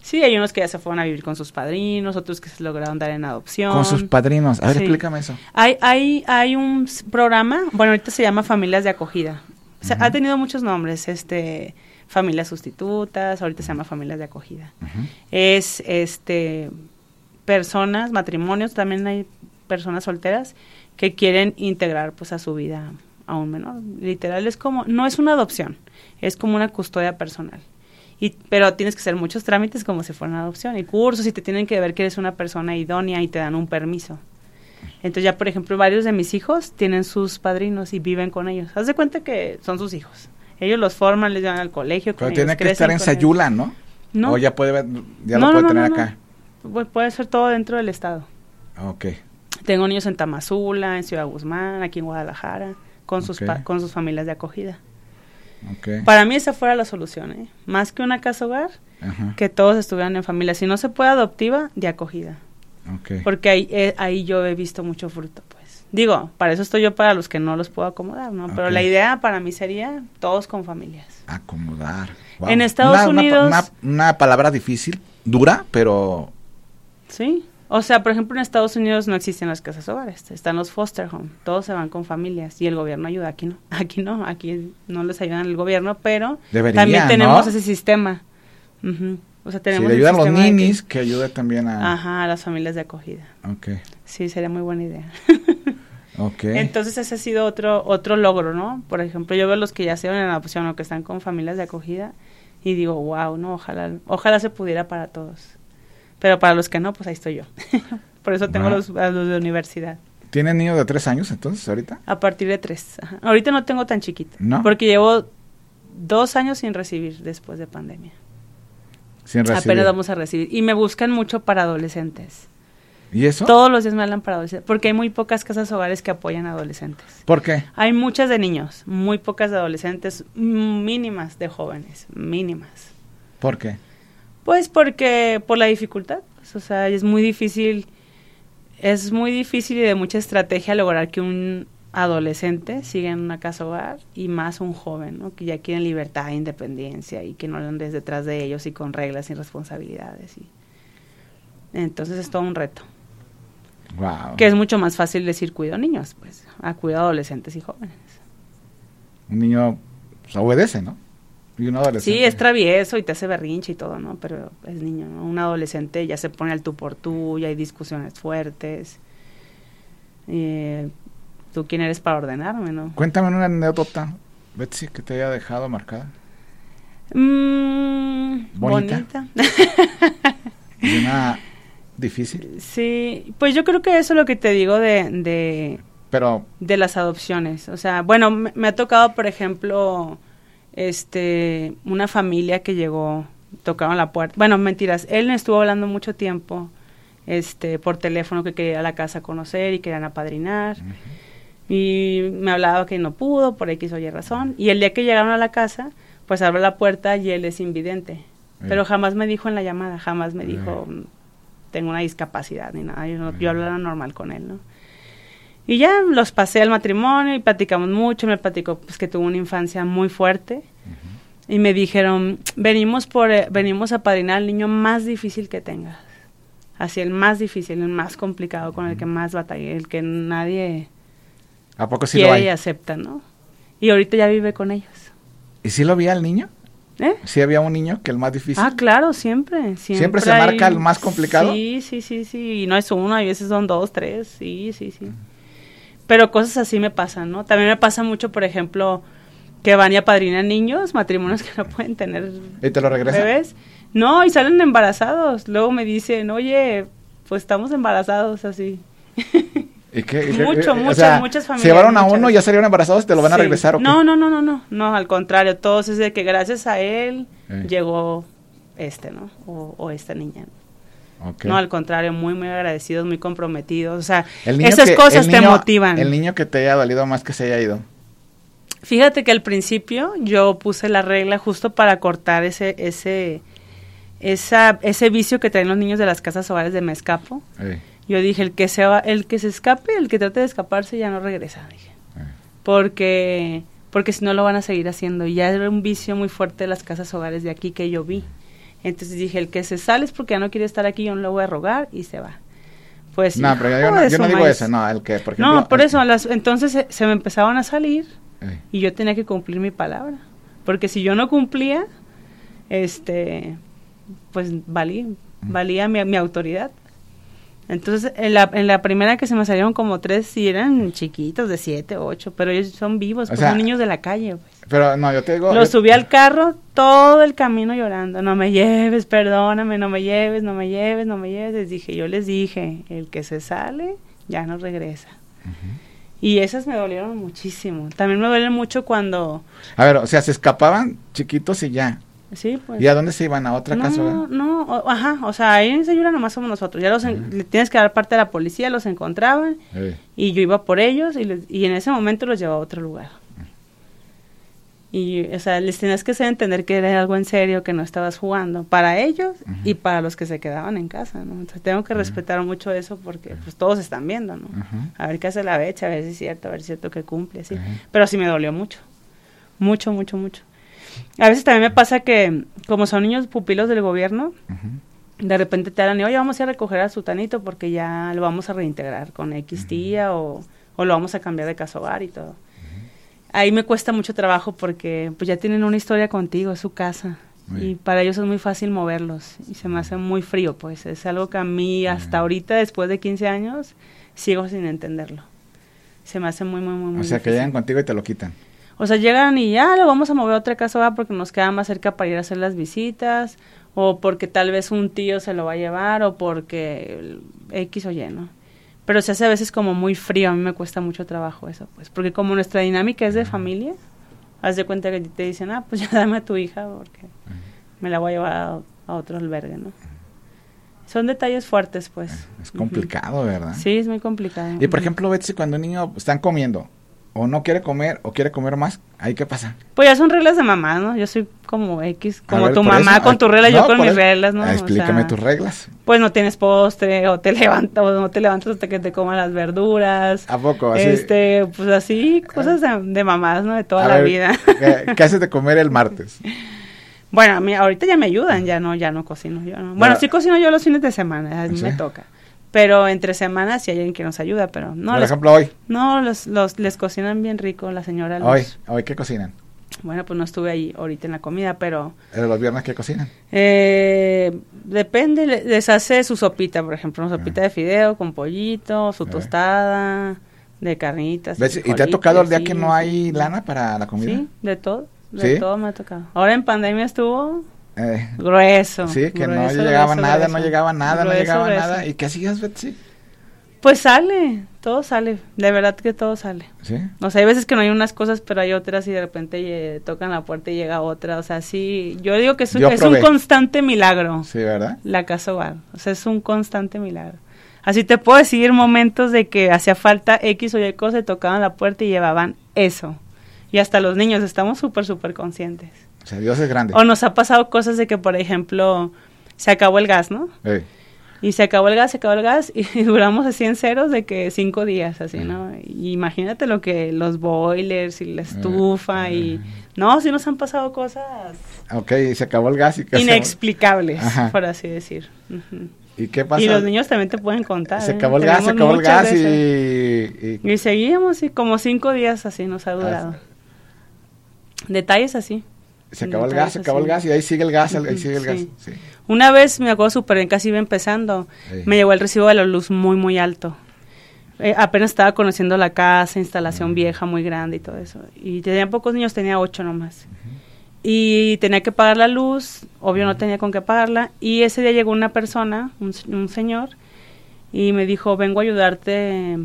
sí, hay unos que ya se fueron a vivir con sus padrinos, otros que se lograron dar en adopción. Con sus padrinos. A ver, Sí. explícame eso. Hay, hay, hay un programa, bueno, ahorita se llama Familias de Acogida. O sea. Ha tenido muchos nombres, este, familias sustitutas, ahorita se llama Familias de Acogida. Es, este, personas, matrimonios, también hay personas solteras que quieren integrar, pues, a su vida a un menor. Literal, es como, no es una adopción, es como una custodia personal. Y, pero tienes que hacer muchos trámites como si fuera una adopción y cursos y te tienen que ver que eres una persona idónea y te dan un permiso. Entonces ya, por ejemplo, varios de mis hijos tienen sus padrinos y viven con ellos. Haz de cuenta que son sus hijos. Ellos los forman, les llevan al colegio. Pero tiene que estar en ellos. Sayula, ¿no? No. O ya puede ver, ya No, lo puede no, tener no, acá. Pu- Puede ser todo dentro del estado. Ok. Tengo niños en Tamazula, en Ciudad Guzmán, aquí en Guadalajara, con sus con sus familias de acogida. Para mí esa fuera la solución, ¿eh? Más que una casa hogar, Ajá. que todos estuvieran en familia. Si no se puede adoptiva, de acogida. Porque ahí, eh, ahí yo he visto mucho fruto, pues. Digo, para eso estoy yo para los que no los puedo acomodar, ¿no? Pero la idea para mí sería todos con familias. Acomodar. En Estados Una- una- Unidos- Una, una palabra difícil, dura, pero ¿Sí? O sea, por ejemplo, en Estados Unidos no existen las casas hogares, están los foster home, todos se van con familias y el gobierno ayuda, aquí no, <laughs> aquí no, aquí no les ayudan el gobierno, pero Debería, también tenemos ¿no? ese sistema. Ujú. O sea, tenemos le el ayudan los que- ninis, que ayude también a... Ajá, a las familias de acogida. Ok. Sí, sería muy buena idea. <laughs> Ok. Entonces ese ha sido otro otro logro, ¿no? Por ejemplo, yo veo los que ya se en adopción o que están con familias de acogida y digo, wow, no, ojalá, ojalá se pudiera para todos. Pero para los que no, pues ahí estoy yo. <laughs> Por eso tengo los, a los de universidad. ¿Tienen niños de tres años entonces ahorita? A partir de tres. ajá. Ahorita no tengo tan chiquito. ¿No? Porque llevo dos años sin recibir después de pandemia. Sin recibir. Apenas vamos a recibir. Y me buscan mucho para adolescentes. ¿Y eso? Todos los días me hablan para adolescentes. Porque hay muy pocas casas hogares que apoyan a adolescentes. ¿Por qué? Hay muchas de niños, muy pocas de adolescentes, mínimas de jóvenes, mínimas. ¿Por qué? Pues porque por la dificultad, pues, o sea, es muy difícil, es muy difícil y de mucha estrategia lograr que un adolescente siga en una casa hogar y más un joven, ¿no? Que ya quieren libertad e independencia y que no andes detrás de ellos y con reglas y responsabilidades. Y... Entonces es todo un reto. Wow. Que es mucho más fácil decir cuido niños, pues, a cuido adolescentes y jóvenes. Un niño pues, obedece, ¿no? Y un adolescente. Sí, es travieso y te hace berrinche y todo, ¿no? Pero es niño, ¿no? Un adolescente ya se pone al tú por tú, ya hay discusiones fuertes. Eh, ¿Tú quién eres para ordenarme, no? Cuéntame una anécdota, Betsy, que te haya dejado marcada. Mm, Bonita. bonita. <laughs> Y una <laughs> difícil, sí, pues yo creo que eso es lo que te digo de, de, pero de las adopciones. O sea, bueno, me, me ha tocado, por ejemplo, este, una familia que llegó, tocaron la puerta. Bueno, mentiras, él me estuvo hablando mucho tiempo, este, por teléfono que quería ir a la casa a conocer y querían apadrinar. Y me hablaba que no pudo, por X o Y razón. Y el día que llegaron a la casa, pues abrió la puerta y él es invidente. Pero jamás me dijo en la llamada, jamás me dijo, Eh. "Mm, tengo una discapacidad ni nada. Yo, yo hablaba normal con él, ¿no? Y ya los pasé al matrimonio y platicamos mucho. Me platicó pues, que tuvo una infancia muy fuerte. Y me dijeron, venimos, por, eh, venimos a padrinar al niño más difícil que tengas. Así, el más difícil, el más complicado, con el que más batalla, el que nadie ¿a poco sí lo hay? y acepta, ¿no? Y ahorita ya vive con ellos. ¿Y sí lo vi al niño? ¿Eh? ¿Sí había un niño que el más difícil? Ah, claro, siempre. Siempre, ¿Siempre se hay- marca el más complicado? Sí, sí, sí, sí. Y no es uno, a veces son dos, tres. Sí, sí, sí. Pero cosas así me pasan, ¿no? También me pasa mucho, por ejemplo, que van y apadrinan niños, matrimonios que no pueden tener ¿Y te lo regresan? bebés. No, y salen embarazados. Luego me dicen, oye, pues estamos embarazados así. ¿Y qué? ¿Y qué- Mucho, eh, o muchas, sea, muchas Se familias, llevaron a muchas. uno y ya salieron embarazados y te lo van a regresar o qué? No, no, no, no, no. No, al contrario, todos es de que gracias a él Eh. llegó este, ¿no? O, o esta niña. No, al contrario, muy, muy agradecidos, muy comprometidos. O sea, esas cosas te motivan. El niño que te haya dolido más que se haya ido. Fíjate que al principio yo puse la regla justo para cortar ese, ese, esa, ese vicio que traen los niños de las casas hogares de me escapo. Yo dije, el que, se el que se escape, el que trate de escaparse ya no regresa, dije. Porque, porque si no lo van a seguir haciendo. Y ya era un vicio muy fuerte de las casas hogares de aquí que yo vi. Entonces dije, el que se sale es porque ya no quiere estar aquí, yo no lo voy a rogar y se va. Pues no, pero yo, no, digo eso, no, el que, por ejemplo, No, por eso, entonces se, me empezaban a salir y yo tenía que cumplir mi palabra. Porque si yo no cumplía, este, pues valía, valía mi, mi autoridad. Entonces, en la, en la primera que se me salieron como tres, y eran chiquitos, de siete, ocho, pero ellos son vivos, pues son niños de la calle. Pues. Pero no, yo te digo... Los subí al carro todo el camino llorando, no me lleves, perdóname, no me lleves, no me lleves, no me lleves. Les dije, yo les dije, el que se sale ya no regresa. Y esas me dolieron muchísimo. También me duelen mucho cuando... A ver, o sea, se escapaban chiquitos y ya. Sí, pues. ¿Y a dónde se iban? ¿A otra casa? No, no, ajá, o sea, ahí en Sayula nomás somos nosotros. Ya los le tienes que dar parte de la policía, los encontraban y yo iba por ellos y, y en ese momento los llevaba a otro lugar. Y, o sea, les tenías que hacer entender que era algo en serio, que no estabas jugando, para ellos y para los que se quedaban en casa, ¿no? Entonces tengo que respetar mucho eso porque pues todos están viendo, ¿no? A ver qué hace la becha, a ver si es cierto, a ver si es cierto que cumple, así. Pero sí me dolió mucho, mucho, mucho, mucho. A veces también me pasa que, como son niños pupilos del gobierno, de repente te y, oye, vamos a, ir a recoger a Sutanito porque ya lo vamos a reintegrar con X tía o, o, lo vamos a cambiar de casa hogar y todo. Ahí me cuesta mucho trabajo porque pues ya tienen una historia contigo, es su casa. Y para ellos es muy fácil moverlos y se me hace muy frío, pues es algo que a mí hasta ahorita, después de 15 años, sigo sin entenderlo. Se me hace muy, muy, muy, muy O sea, que llegan contigo y te lo quitan. O sea, llegan y ya lo vamos a mover a otra casa porque nos queda más cerca para ir a hacer las visitas, o porque tal vez un tío se lo va a llevar, o porque X o Y, ¿no? Pero se hace a veces como muy frío, a mí me cuesta mucho trabajo eso, pues, porque como nuestra dinámica es de familia, haz de cuenta que te dicen, ah, pues <laughs> ya dame a tu hija porque me la voy a llevar a, otro albergue, ¿no? Son detalles fuertes, pues. Es complicado, ¿verdad? Sí, es muy complicado. Y por ejemplo, Betsy, cuando un niño están comiendo, o no quiere comer o quiere comer más, ¿ahí qué pasa? Pues ya son reglas de mamá, ¿no? Yo soy como X, como tu mamá con tus reglas, yo con mis reglas, ¿no? explícame tus reglas. Pues no tienes postre, o te <laughs> levantas, o no te levantas hasta que te coman las verduras. ¿A poco? Así? Este, pues así, cosas de, mamás, ¿no? De toda la vida. <laughs> ¿qué, haces de comer el martes? Bueno, a mí ahorita ya me ayudan, ya no, ya no cocino yo. Bueno, sí cocino yo los fines de semana, a mí me toca. Pero entre semanas si hay alguien que nos ayuda, pero no. Por ejemplo, hoy. No, los, los, les cocinan bien rico la señora. Hoy, hoy, ¿qué cocinan? Bueno, pues no estuve ahí ahorita en la comida, pero... ¿Pero los viernes qué cocinan? Eh, depende, les hace su sopita, por ejemplo, una sopita de fideo con pollito, su tostada, de carnitas. ¿Y te ha tocado el día que no hay lana para la comida? Sí, de todo, de todo me ha tocado. Ahora en pandemia estuvo eh, grueso. Sí, que no llegaba nada, no llegaba nada, no llegaba nada. ¿Y qué hacías, Betsy? Pues sale, todo sale, de verdad que todo sale. Sí. O sea, hay veces que no hay unas cosas, pero hay otras y de repente tocan la puerta y llega otra. O sea, sí, yo digo que es, es un constante milagro. Sí, ¿verdad? La casa hogar. O sea, es un constante milagro. Así te puedo decir momentos de que hacía falta X o Y cosa tocaban la puerta y llevaban eso. Y hasta los niños estamos súper, súper conscientes. O sea, Dios es grande. O nos ha pasado cosas de que, por ejemplo, se acabó el gas, ¿no? Y se acabó el gas, se acabó el gas y <laughs> duramos así en ceros de que cinco días, así, ¿no? Y imagínate lo que los boilers y la estufa y... No, sí nos han pasado cosas... Ok, se acabó el gas y... Inexplicables, por así decir. ¿Y qué pasa? Y los niños también te pueden contar. Se acabó el gas, se acabó el gas y, y... seguíamos y como cinco días así nos ha durado. Detalles así se acabó el gas, se acabó el gas y ahí sigue el gas, ahí sigue el gas. Una vez me acuerdo súper bien, casi iba empezando, me llegó el recibo de la luz muy, muy alto. Eh, apenas estaba conociendo la casa, instalación vieja, muy grande y todo eso. Y tenía pocos niños, tenía ocho nomás. Y tenía que pagar la luz, obvio no tenía con qué pagarla. Y ese día llegó una persona, un, un señor, y me dijo, vengo a ayudarte,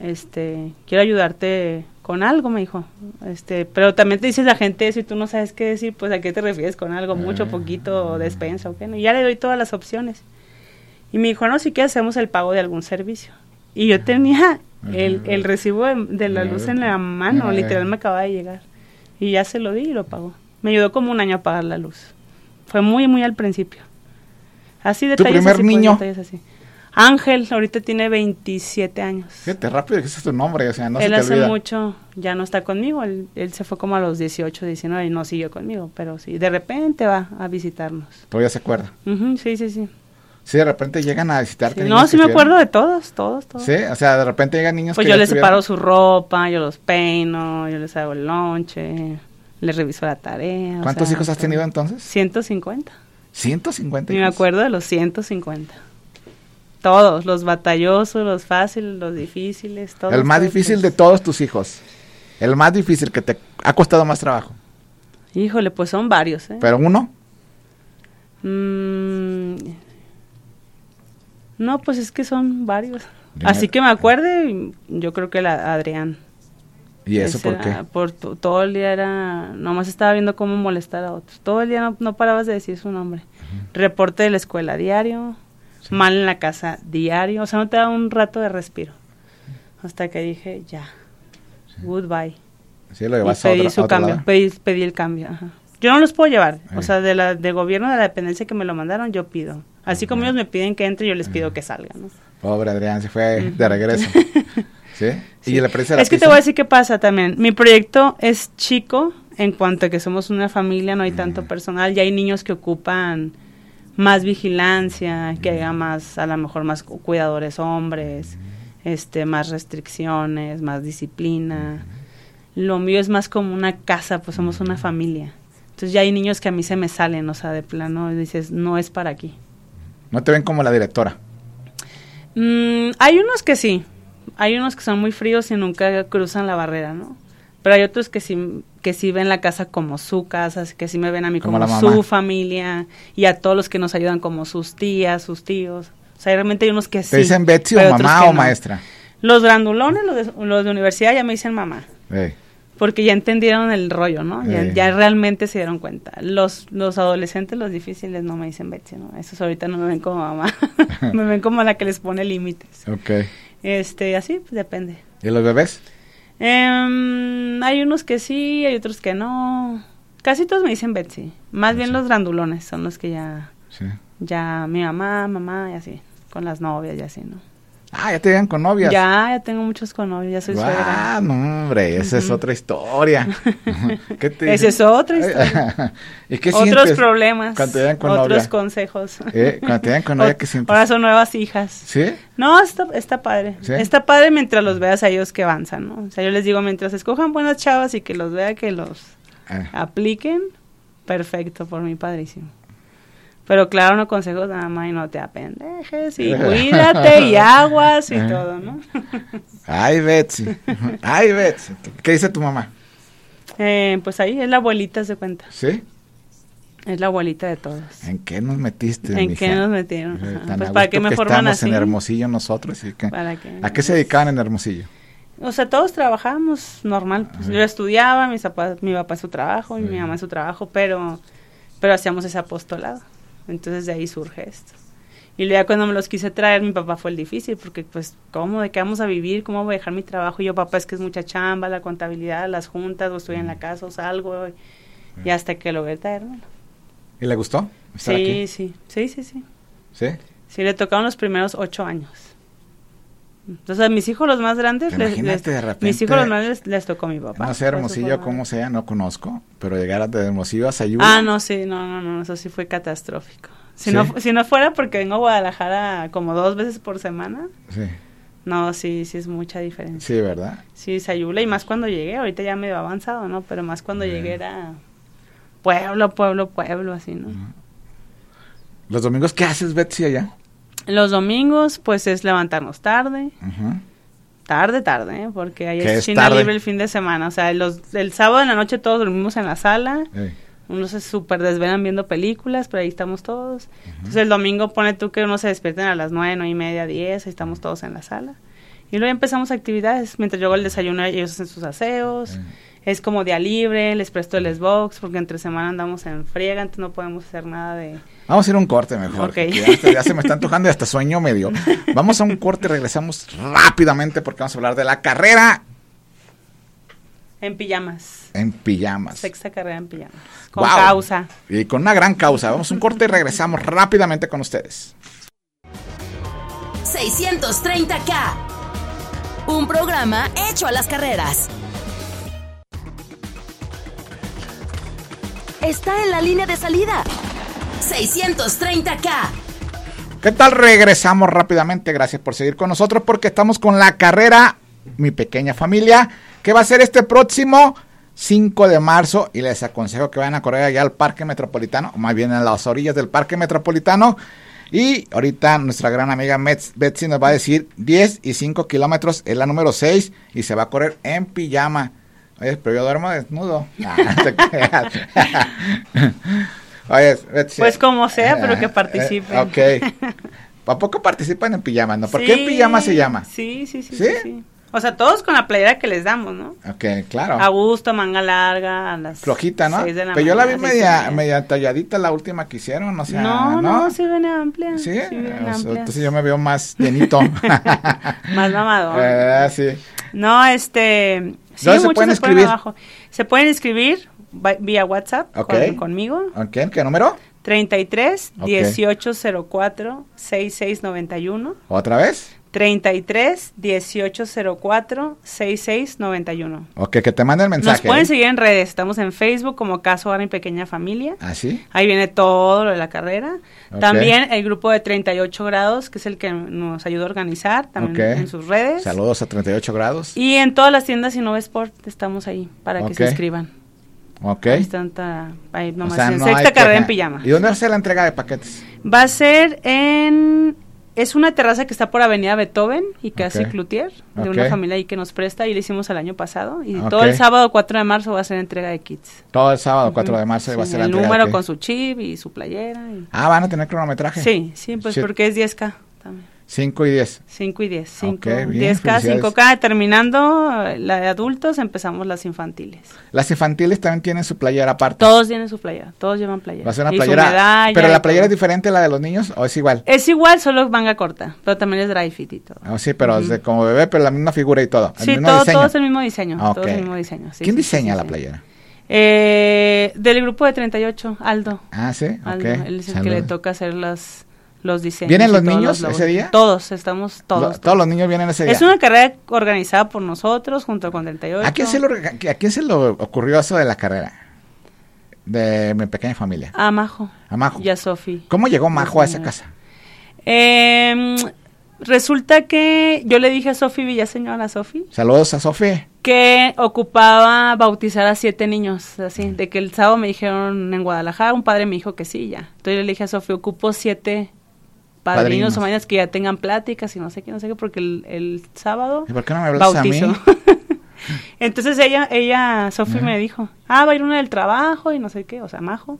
este, quiero ayudarte con algo, me dijo. Este, pero también te dices la gente si tú no sabes qué decir, pues a qué te refieres con algo, mucho, ah. poquito, despensa o qué. Y ya le doy todas las opciones. Y me dijo, no, si quieres hacemos el pago de algún servicio. Y yo tenía el, el recibo de, de la luz en la mano, literal me acaba de llegar. Y ya se lo di y lo pagó. Me ayudó como un año a pagar la luz. Fue muy, muy al principio. Así detalles primer así, pues, niño? detalles así. Ángel, ahorita tiene 27 años. Fíjate, rápido que ese es tu nombre, o sea, no él se te hace olvida. mucho ya no está conmigo, él, él se fue como a los 18, 19 y no siguió conmigo, pero sí, de repente va a visitarnos. Todavía se acuerda. Ujú, sí, sí, sí. Sí, de repente llegan a visitarte. Sí, no, sí me acuerdo de todos, todos, todos. Sí, o sea, de repente llegan niños Pues que yo ya les estuvieron- separo su ropa, yo los peino, yo les hago el lonche, les reviso la tarea. o ¿Cuántos sea, hijos has tenido entonces? 150. 150 Ni me hijos. acuerdo de los 150. Todos, los batallosos, los fáciles, los difíciles, todos. El más todos, difícil de todos tus hijos. El más difícil que te ha costado más trabajo. Híjole, pues son varios, ¿eh? Pero uno, Mm, no, pues es que son varios. Dime. Así que me acuerde, yo creo que la Adrián. ¿y eso por qué? era- por to- todo el día era, nomás estaba viendo cómo molestar a otros. Todo el día no, no parabas de decir su nombre. Reporte de la escuela diario, mal en la casa diario, o sea, no te da un rato de respiro. Hasta que dije, ya, goodbye. Sí, lo Y llevas a pedí otro, su otro cambio, pedí, pedí el cambio. ajá. Yo no los puedo llevar, o sea, de la de gobierno de la dependencia que me lo mandaron, yo pido. Así como ellos me piden que entre, yo les pido que salgan. ¿no? Pobre Adrián, se fue de regreso. <laughs> ¿Sí? Y Es que te voy a decir qué pasa también. Mi proyecto es chico en cuanto a que somos una familia, no hay tanto personal, ya hay niños que ocupan más vigilancia, que haya más, a lo mejor más cu- cuidadores hombres, este, más restricciones, más disciplina. Lo mío es más como una casa, pues somos una familia. Entonces ya hay niños que a mí se me salen, o sea, de plano dices, no es para aquí. No te ven como la directora. Mm, hay unos que sí, hay unos que son muy fríos y nunca cruzan la barrera, ¿no? Pero hay otros que sí, que sí ven la casa como su casa, que sí me ven a mí Como su familia y a todos los que nos ayudan como sus tías, sus tíos. O sea, realmente hay unos que sí. ¿Te dicen Betsy o mamá o no. maestra? Los grandulones, los de, los de universidad ya me dicen mamá. Porque ya entendieron el rollo, ¿no? Ya, ya realmente se dieron cuenta. Los, los adolescentes, los difíciles, no me dicen Betsy, ¿no? Esos ahorita no me ven como mamá. <laughs> me ven como la que les pone límites. Ok. Este, así, pues depende. ¿Y los bebés? Em, hay unos que sí, hay otros que no. Casi todos me dicen Betsy. Más bien los grandulones son los que ya, Sí. ya mi mamá, mamá y así, con las novias y así, ¿no? Ah, ya te llegan con novias. Ya, ya tengo muchos con novios, ya soy Ah, suegra. no, hombre, esa es otra historia. <laughs> ¿Qué te Esa es otra historia. <laughs> ¿Y qué Otros problemas, cuando te llegan con otros novia? consejos. ¿Eh? Cuando te llegan con <laughs> novia, ¿qué sientes? Ahora son nuevas hijas. ¿Sí? No, está, está padre. ¿Sí? Está padre mientras los veas a ellos que avanzan, ¿no? O sea, yo les digo, mientras escojan buenas chavas y que los vea que los Ah, apliquen, perfecto, por mí padrísimo. Pero claro, no consejos nada más y no te apendejes y <laughs> cuídate y aguas y todo, ¿no? Ay, Betsy. Ay, Betsy. ¿Qué dice tu mamá? Eh, pues ahí es la abuelita, se cuenta. ¿Sí? Es la abuelita de todos. ¿En qué nos metiste, ¿En mija? qué nos metieron? Eh, tan Pues para qué me que forman estamos así. en Hermosillo nosotros. y que- ¿Para qué? ¿A qué se dedicaban en Hermosillo? O sea, todos trabajamos normal. Pues yo estudiaba, mis papás, mi papá su trabajo y mi mamá su trabajo, pero, pero hacíamos ese apostolado. Entonces de ahí surge esto. Y luego ya cuando me los quise traer, mi papá fue el difícil, porque pues, ¿cómo? ¿De qué vamos a vivir? ¿Cómo voy a dejar mi trabajo? Y yo, papá, es que es mucha chamba, la contabilidad, las juntas, o estoy en la casa, o salgo, y, y hasta que logré traérmelo. ¿Y le gustó estar Sí, aquí? sí, sí, sí, sí. ¿Sí? Sí, le tocaron los primeros ocho años. Entonces, mis hijos los más grandes, les, Imagínate les- de repente- mis hijos los más les, les tocó mi papá. No sé Hermosillo cómo sea, no conozco, pero llegar a Hermosillo a Sayula. Ah, no, sí, no, no, no, eso sí fue catastrófico. Si, ¿Sí? no, si no fuera porque vengo a Guadalajara como dos veces por semana, Sí, no, sí, sí es mucha diferencia. sí, ¿verdad? Sí, Sayula, y más cuando llegué, ahorita ya medio avanzado, ¿no? Pero más cuando Bien. llegué era pueblo, pueblo, pueblo, así, ¿no? Los domingos, ¿qué haces, Betsy, allá? Los domingos, pues es levantarnos tarde, tarde, tarde, ¿eh? Porque ahí ¿Qué es China tarde? libre el fin de semana. O sea, los, el sábado en la noche todos dormimos en la sala, Ey. unos se súper desvelan viendo películas, pero ahí estamos todos. Entonces el domingo pone tú que uno se despierten a las nueve, nueve y media, diez, ahí estamos todos en la sala. Y luego empezamos actividades, mientras yo hago el desayuno ellos hacen sus aseos. Es como día libre, les presto el Xbox porque entre semana andamos en friega, entonces no podemos hacer nada de... Vamos a ir a un corte mejor. Ok. Ya, ya se me está antojando y hasta sueño medio. <laughs> Vamos a un corte y regresamos rápidamente porque vamos a hablar de la carrera En pijamas. en pijamas. Sexta carrera en pijamas. Con Wow. causa. Y con una gran causa. Vamos a un corte y regresamos rápidamente con ustedes. 630K. Un programa hecho a las carreras. Está en la línea de salida. 630K. ¿Qué tal? Regresamos rápidamente. Gracias por seguir con nosotros porque estamos con la carrera Mi Pequeña Familia, que va a ser este próximo 5 de marzo y les aconsejo que vayan a correr allá al Parque Metropolitano, o más bien a las orillas del Parque Metropolitano. Y ahorita nuestra gran amiga Betsy nos va a decir 10 y 5 kilómetros, es la número 6 y se va a correr en pijama. Oye, pero yo duermo desnudo. <laughs> No te creas. Oye. Pues como sea, pero que eh, participen. eh, ok. ¿A poco participan en pijama? ¿No? ¿Por qué en Sí, pijama se llama? Sí, sí, sí, ¿Sí? sí, sí. O sea, todos con la playera que les damos, ¿no? Ok, claro. A gusto, manga larga, a las Flojita, ¿no? seis de la Pero yo la vi media, media. talladita la última que hicieron, o sea, no, ¿no? no, sí viene amplia. ¿Sí? viene O sea, amplia. entonces yo me veo más llenito. <laughs> Más mamador. <laughs> Eh, sí. No, este... Sí, ¿Dónde se pueden se escribir? abajo. Se pueden inscribir va- vía WhatsApp Ok. con- conmigo. Ok, ¿qué número? 33 Ok. 1804 6691. ¿Otra vez? 33 1804 6691. Ok, que te mande el mensaje. Nos pueden ¿eh? seguir en redes. Estamos en Facebook como Caso Ahora Mi Pequeña Familia. ¿Ah, sí? Ahí viene todo lo de la carrera. También el grupo de 38 grados, que es el que nos ayuda a organizar, también en sus redes. Saludos a 38 grados. Y en todas las tiendas Innova Sport estamos ahí para que se inscriban. Ok. Ahí están, ta- ahí O nomás sea, en no sexta carrera en pijama. ¿Y dónde va a ser la entrega de paquetes? Va a ser en... Es una terraza que está por Avenida Beethoven y que hace Ok. Cloutier, de una familia ahí que nos presta y le hicimos el año pasado. Y todo el sábado 4 de marzo va a ser entrega de kits. Todo el sábado 4 de marzo va a Sí, ser la el entrega. número con su chip y su playera. y- Ah, van a tener cronometraje. Sí, sí, pues Sí. porque es 10K también. 5 y 10. 5 y 10. 5, Ok, bien, 10K, felicidades. 5K. Terminando eh, la de adultos, empezamos las infantiles. Las infantiles también tienen su playera aparte. Todos tienen su playera, todos llevan playera. Va a ser una Y su playera. medalla pero la playera es todo. diferente a la de los niños o es igual. Es igual, solo manga corta, pero también es dry fit y todo. Ah, sí, pero es Ujú. de como bebé, pero la misma figura y todo. El Sí, mismo todo, diseño. todo es el mismo diseño. Ah, Todo es el mismo diseño. sí, ¿Quién sí, diseña sí, la playera? Eh, del grupo de 38, Aldo. Ah, sí, Aldo, ok. él es el Salud. que le toca hacer las, los diseños. ¿Vienen los niños ese día? Todos, estamos todos. Lo- todos los niños vienen ese día. Es una carrera organizada por nosotros junto con 38. ¿A quién, se lo, rega- ¿A quién se lo ocurrió eso de la carrera? De mi pequeña familia. A Majo A Majo. y a Sofi. ¿Cómo llegó Majo a esa Señora. casa? Eh, resulta que yo le dije a Sofi Villaseñor, a Sofi, Saludos a Sofía. que ocupaba bautizar a siete niños, así, de que el sábado me dijeron en Guadalajara, un padre me dijo que sí, ya. Entonces yo le dije a Sofi, ocupo siete padrinos, Padrinos. o madrinas que ya tengan pláticas y no sé qué, no sé qué, porque el, el sábado ¿Y por qué no me hablas a mí? bautizo. <laughs> Entonces ella, ella, Sofi me dijo, ah, va a ir una del trabajo y no sé qué, o sea, majo.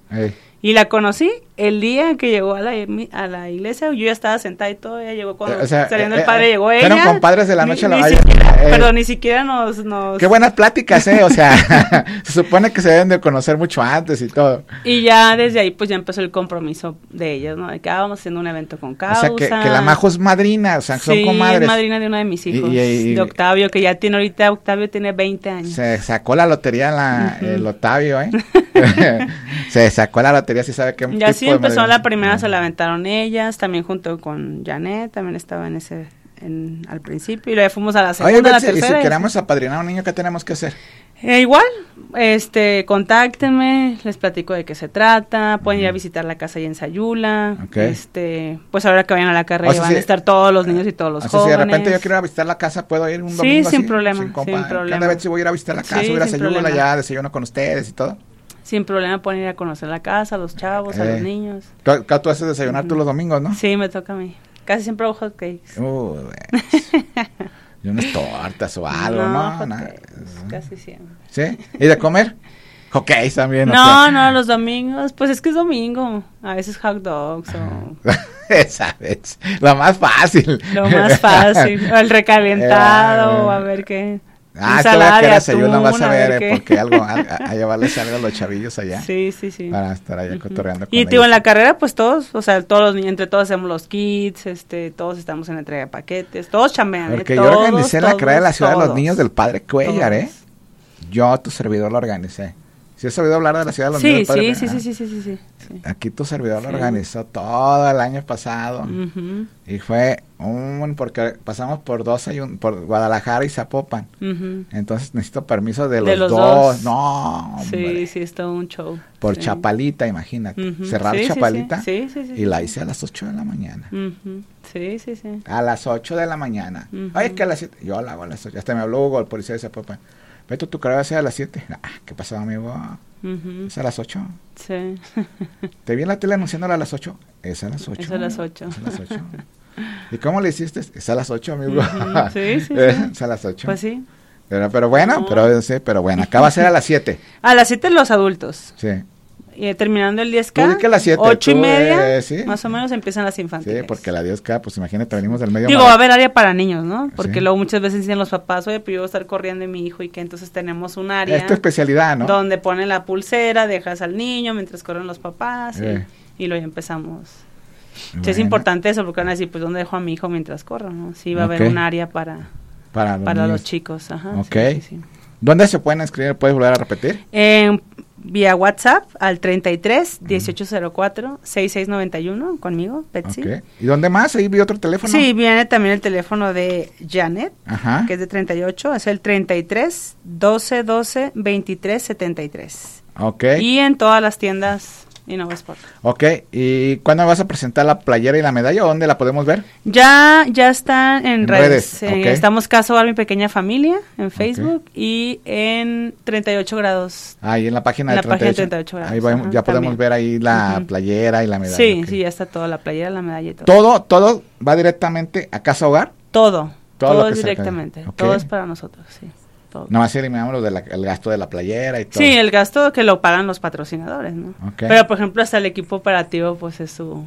Y la conocí el día que llegó a la, a la iglesia. Yo ya estaba sentada y todo. Ella llegó cuando Eh, o sea, saliendo eh, el padre, eh, llegó fueron ella. compadres de la Ni- noche a la ni mañana. siquiera- Eh, Perdón, ni siquiera nos. nos Qué buenas pláticas, ¿eh? O sea, <laughs> se supone que se deben de conocer mucho antes y todo. Y ya desde ahí, pues ya empezó el compromiso de ellos, ¿no? De que ah, vamos haciendo un evento con O causa. sea, que, que la Majo es madrina, o sea, son sí, comadres. es madrina de uno de mis Y- hijos, y- y- de Octavio, que ya tiene ahorita, Octavio tiene 20 años. Se sacó la lotería la, Ujú. el Otavio, ¿eh? <laughs> <laughs> se sacó la lotería, si sabe qué Y tipo de empezó la primera, se la aventaron ellas, también junto con Janet, también estaba en ese, en, al principio, y luego fuimos a la segunda, Oye, a la Betsy, y si tercera. y queremos apadrinar a un niño, ¿qué tenemos que hacer? Eh, igual, este, contáctenme, les platico de qué se trata, pueden ir a visitar la casa ahí en Sayula, Ok. este, pues ahora que vayan a la carrera O sea, van si- a estar todos los niños y todos los o sea, si jóvenes. de repente yo quiero ir a visitar la casa, ¿puedo ir un Sí, domingo sin así? problema, sin ¿Qué problema. Betsy? Voy a ir a visitar la casa, Sí, voy a ir a sin Sayula, ya desayuno con ustedes y todo. Sin problema pueden ir a conocer la casa, a los chavos, a Eh. los niños. Tú, tú haces desayunar tú los domingos, ¿no? Sí, me toca a mí. Casi siempre hago hot cakes. Uh, y unas tortas o algo, ¿no? hot cakes, casi siempre. ¿Sí? ¿Y de comer? Ok, también. No, no, los domingos, pues es que es domingo. A veces hot dogs o <laughs> Esa vez. Lo más fácil. lo más fácil. <laughs> o el recalentado, Eh. a ver qué. Ah, te voy a querer desayuno, vas a ver, eh, porque algo, <laughs> a, a, llevarles algo a los chavillos allá. Sí, sí, sí. Para estar allá cotorreando con Y digo, en la carrera, pues todos, o sea, todos los niños, entre todos hacemos los kits, este, todos estamos en la entrega de paquetes, todos chambean. Porque ¿eh? yo todos, organicé la carrera de la ciudad todos, de los niños del padre Cuellar, ¿eh? Yo, tu servidor, lo organicé. ¿Sí has oído hablar de la ciudad de los sí, niños sí, sí, sí, sí, sí, sí, sí, Aquí tu servidor lo organizó todo el año pasado. Uh -huh. Y fue un, porque pasamos por dos, ayun, por Guadalajara y Zapopan. Uh -huh. Entonces necesito permiso de los, de los dos. dos. No, hombre. Sí, sí, es todo un show. Por. Chapalita, imagínate. Uh -huh. Cerrar Chapalita. Sí, sí, sí, y la hice a las 8 de la mañana. Sí, sí, sí. A las 8 de la mañana. Oye, que a las 7. Yo la hago a las 8. Hasta me habló Hugo, el policía de Zapopan. Beto, tu carrera va a las 7. Ah, ¿Qué pasó, amigo? Uh -huh. ¿Es a las 8? Sí. <laughs> ¿Te vi en la tele anunciándola a las 8? Es a las 8. Es a las 8. Es a las 8. ¿Y cómo le hiciste? Es a las 8, amigo. Uh -huh. Sí, sí, es, sí. <laughs> Es a las 8. Pues sí. Pero, pero bueno, no. pero, sí, pero bueno, acá va a ser a las 7. A las 7 los adultos. Sí. Y terminando el 10K, que a las 7, 8 y media, eh, sí. más o menos empiezan las infantiles. Sí, porque la 10K, pues imagínate, venimos del medio. Digo, va a haber área para niños, ¿no? Porque Sí. luego muchas veces dicen los papás, oye, pues yo voy a estar corriendo de mi hijo y que entonces tenemos un área Es tu especialidad, ¿no? donde ponen la pulsera, dejas al niño mientras corren los papás y- Eh. y, luego ya empezamos. Sí, es importante eso porque van a decir, pues ¿dónde dejo a mi hijo mientras corro? ¿no? Sí, va a haber un área para, Para los, para los chicos. Ajá, Ok. sí, sí, sí. ¿Dónde se pueden inscribir? ¿Puedes volver a repetir? En- vía WhatsApp al 33 1804 6691 conmigo, Betsy. Ok. ¿Y dónde más? Ahí vi otro teléfono. Sí, viene también el teléfono de Janet, Ajá. que es de 38, es el 33 12 12 23 73. Ok. Y en todas las tiendas Innova Sport. Ok. ¿Y cuándo vas a presentar la playera y la medalla? ¿Dónde la podemos ver? Ya, ya están en, En redes. redes, Eh, ok. Estamos Caso Bar Mi Pequeña Familia en Facebook y en 38 grados. Ahí en la página En de la página de 38. 38 grados, Ahí vamos- ajá, ya podemos también. ver ahí la playera y la medalla. Sí, sí, ya está todo, la playera, la medalla y todo. Todo, todo va directamente a Casa Hogar. Todo, Todo todo, directamente. Todo es para nosotros, sí. Todo. Nada más eliminamos lo del gasto de la playera y todo. Sí, el gasto que lo pagan los patrocinadores, ¿no? Pero, por ejemplo, hasta el equipo operativo, pues es su,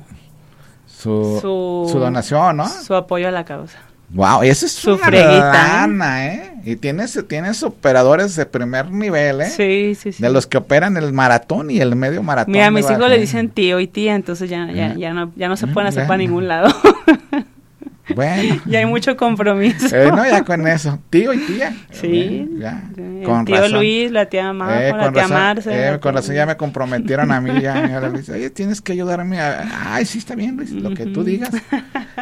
su, su, su donación, ¿no? Su apoyo a la causa. Wow, eso es Su freguita, ¿eh? ¿eh? Y tienes, tienes operadores de primer nivel, ¿eh? Sí, sí, sí. De los que operan el maratón y el medio maratón. Mira, a mis hijos le dicen tío y tía, entonces ya, ya, Ah. ya, no, ya no se Ah, pueden hacer para ningún lado. <laughs> Bueno. ya hay mucho compromiso. Eh, no, ya con eso. Tío y tía. Sí, ya. sí, Con tío razón. Luis, la tía Majo, Eh, la con tía razón, Marce. eh, la con razón ya me comprometieron a mí. Ya, ya le dice, Oye, tienes que ayudarme a... Ay, sí, está bien, Luis, lo que tú digas.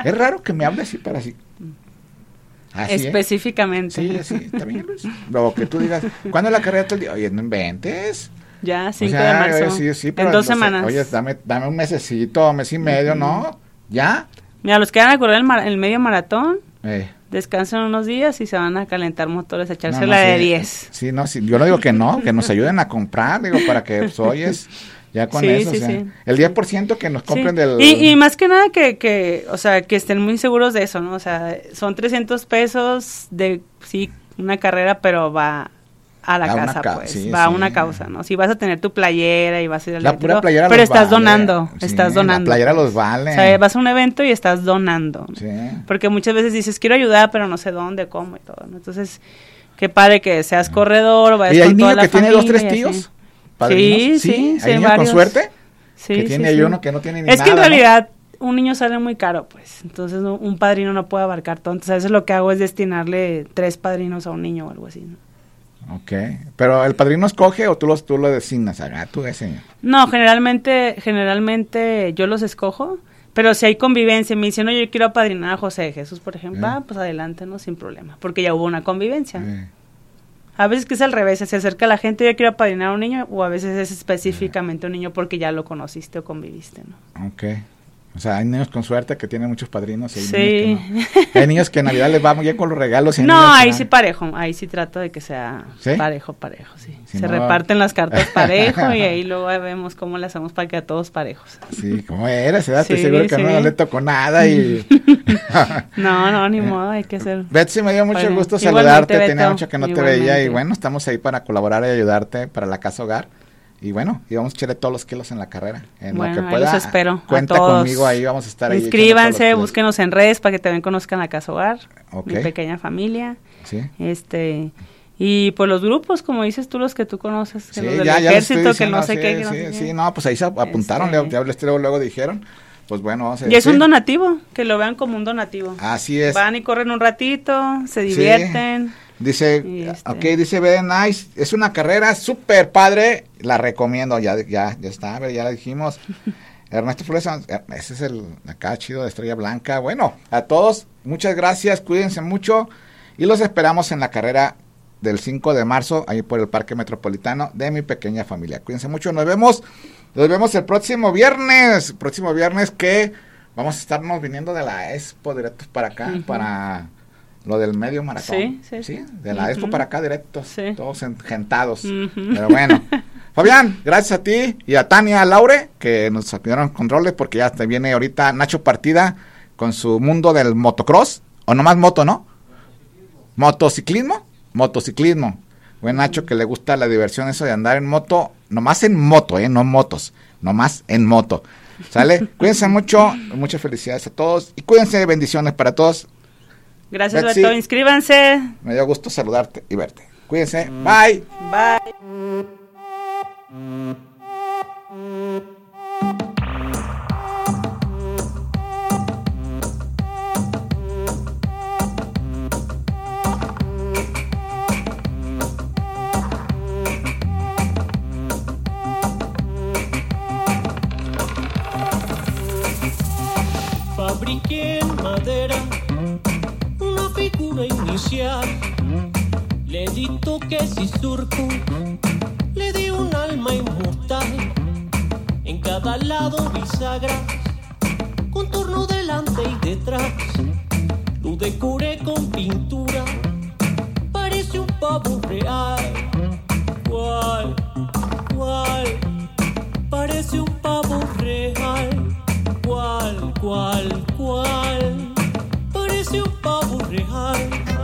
Es raro que me hable así, pero así. Así, ¿eh? Específicamente. Sí, sí, está bien, Luis. Lo que tú digas. ¿Cuándo es la carrera día? Oye, no inventes. Ya, O 5 sea, de marzo. oye, sí, sí, pero en dos no sé, semanas. Oye, dame, dame un mesecito, mes y medio, ¿no? ¿Ya? Mira, los que van a correr el, mar- el medio maratón, Eh, descansan unos días y se van a calentar motores, a echarse no, no, la de sí, 10. Sí, no, sí, yo no digo que no, que nos ayuden a comprar, digo, para que, pues, oyes, ya con Sí, eso, sí, o sea, sí. el 10% que nos compren del... Y, y más que nada que, que, o sea, que estén muy seguros de eso, ¿no? O sea, son 300 pesos de, sí, una carrera, pero va a la A casa, ca- pues, sí, va a sí. una causa, ¿no? Si vas a tener tu playera y vas a ir al La pura playera pero los estás vale, donando, sí, estás donando. La playera los vale. O sea, vas a un evento y estás donando. ¿no? Sí. Porque muchas veces dices, quiero ayudar, pero no sé dónde, cómo y todo, ¿no? Entonces, qué padre que seas corredor, vayas ¿Y hay con toda niño la que tiene dos, tres tíos? Sí, sí, sí, ¿Hay con suerte? Sí, que tiene uno que no tiene ni Es que en realidad un niño sale muy caro, pues. Entonces un padrino no puede abarcar todo. Entonces a veces lo que hago es destinarle tres padrinos a un niño o algo así. ¿no? Ok, pero ¿el padrino escoge o tú, los, tú lo designas? Ah, tú ese. No, generalmente, generalmente yo los escojo, pero si hay convivencia, me dicen, no, yo quiero apadrinar a José de Jesús, por ejemplo, Eh. ah, pues adelante, no, sin problema, porque ya hubo una convivencia. Eh, A veces que es al revés, se acerca la gente, yo quiero apadrinar a un niño, o a veces es específicamente un niño porque ya lo conociste o conviviste, ¿no? ok. O sea, hay niños con suerte que tienen muchos padrinos y hay, Sí. niños, que no. hay niños que en Navidad les va muy bien con los regalos. y No, ahí sí parejo, ahí sí trato de que sea ¿Sí? parejo, parejo, sí. Si Se no- reparten las cartas <laughs> parejo y ahí luego vemos cómo le hacemos para que a todos parejos. Sí, como eres, ¿verdad? Estoy Sí, seguro que no le tocó nada y... <laughs> No, no, ni modo, hay que hacer. Betsy, me dio mucho gusto saludarte, tenía mucho que no te veía y bueno, estamos ahí para colaborar y ayudarte para la casa hogar. Y bueno, y vamos a echarle todos los kilos en la carrera. En Bueno, lo que ahí pueda. los espero, a Cuenta todos. conmigo ahí, vamos a estar ahí. Inscríbanse, kilos. búsquenos en redes para que también conozcan la Casa Hogar, Ok. mi pequeña familia. Sí. Este, Y pues los grupos, como dices tú, los que tú conoces, que Sí, los del ya, ya ejército, que no diciendo, sé sí, qué. que no sí, sé sí, qué. no, pues ahí se apuntaron, Este- ya, les- luego, luego dijeron. Pues bueno, vamos a Y es un donativo, que lo vean como un donativo. Así es. Van y corren un ratito, se Sí. Dice, este- ok, dice Ben Nice, es una carrera súper padre, la recomiendo, ya, ya, ya está, ya la dijimos. <laughs> Ernesto Flores, eh, ese es el acá chido de Estrella Blanca. Bueno, a todos, muchas gracias, cuídense mucho y los esperamos en la carrera del 5 de marzo, ahí por el Parque Metropolitano de mi pequeña familia. Cuídense mucho, nos vemos, nos vemos el próximo viernes, próximo viernes que vamos a estarnos viniendo de la Expo directos para acá, Ujú. para lo del medio maratón. Sí, sí, sí. de la Expo Ujú. para acá directos, Sí. todos engentados. Pero bueno. <laughs> Fabián, gracias a ti y a Tania, a Laure, que nos ayudaron controles porque ya te viene ahorita Nacho Partida con su mundo del motocross, o nomás moto, ¿no? Motociclismo, motociclismo. Buen Nacho que le gusta la diversión eso de andar en moto, nomás en moto, ¿eh? No motos, nomás en moto. ¿Sale? <laughs> cuídense mucho, muchas felicidades a todos y cuídense, bendiciones para todos. Gracias, Betsy. Beto. Inscríbanse. Me dio gusto saludarte y verte. Cuídense, bye. Bye. Toques y surco, le di un alma inmortal. En cada lado bisagra, contorno delante y detrás. Lo decoré con pintura, parece un pavo real. ¿Cuál? ¿Cuál? Parece un pavo real. ¿Cuál, cuál, cuál? Parece un pavo real.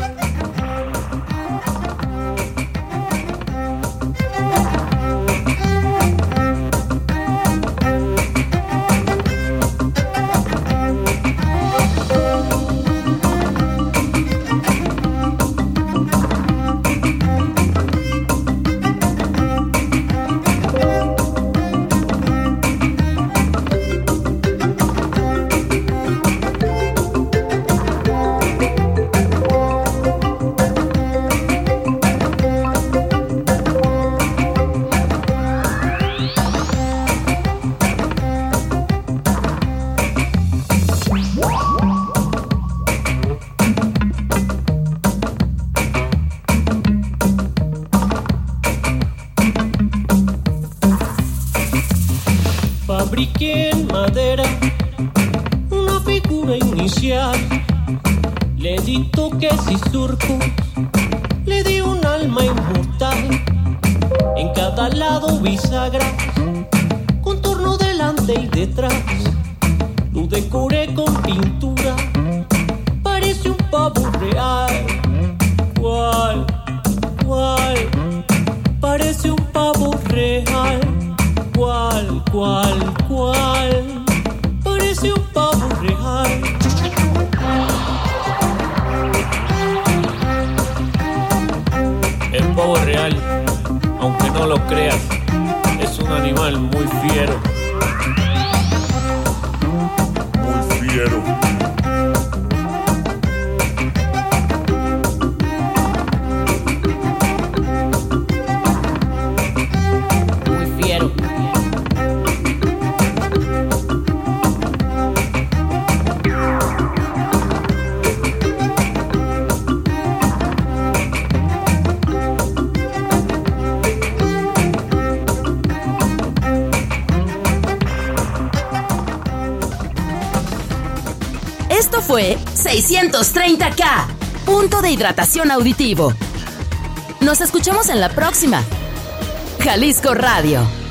Hidratación auditivo. Nos escuchamos en la próxima. Jalisco Radio.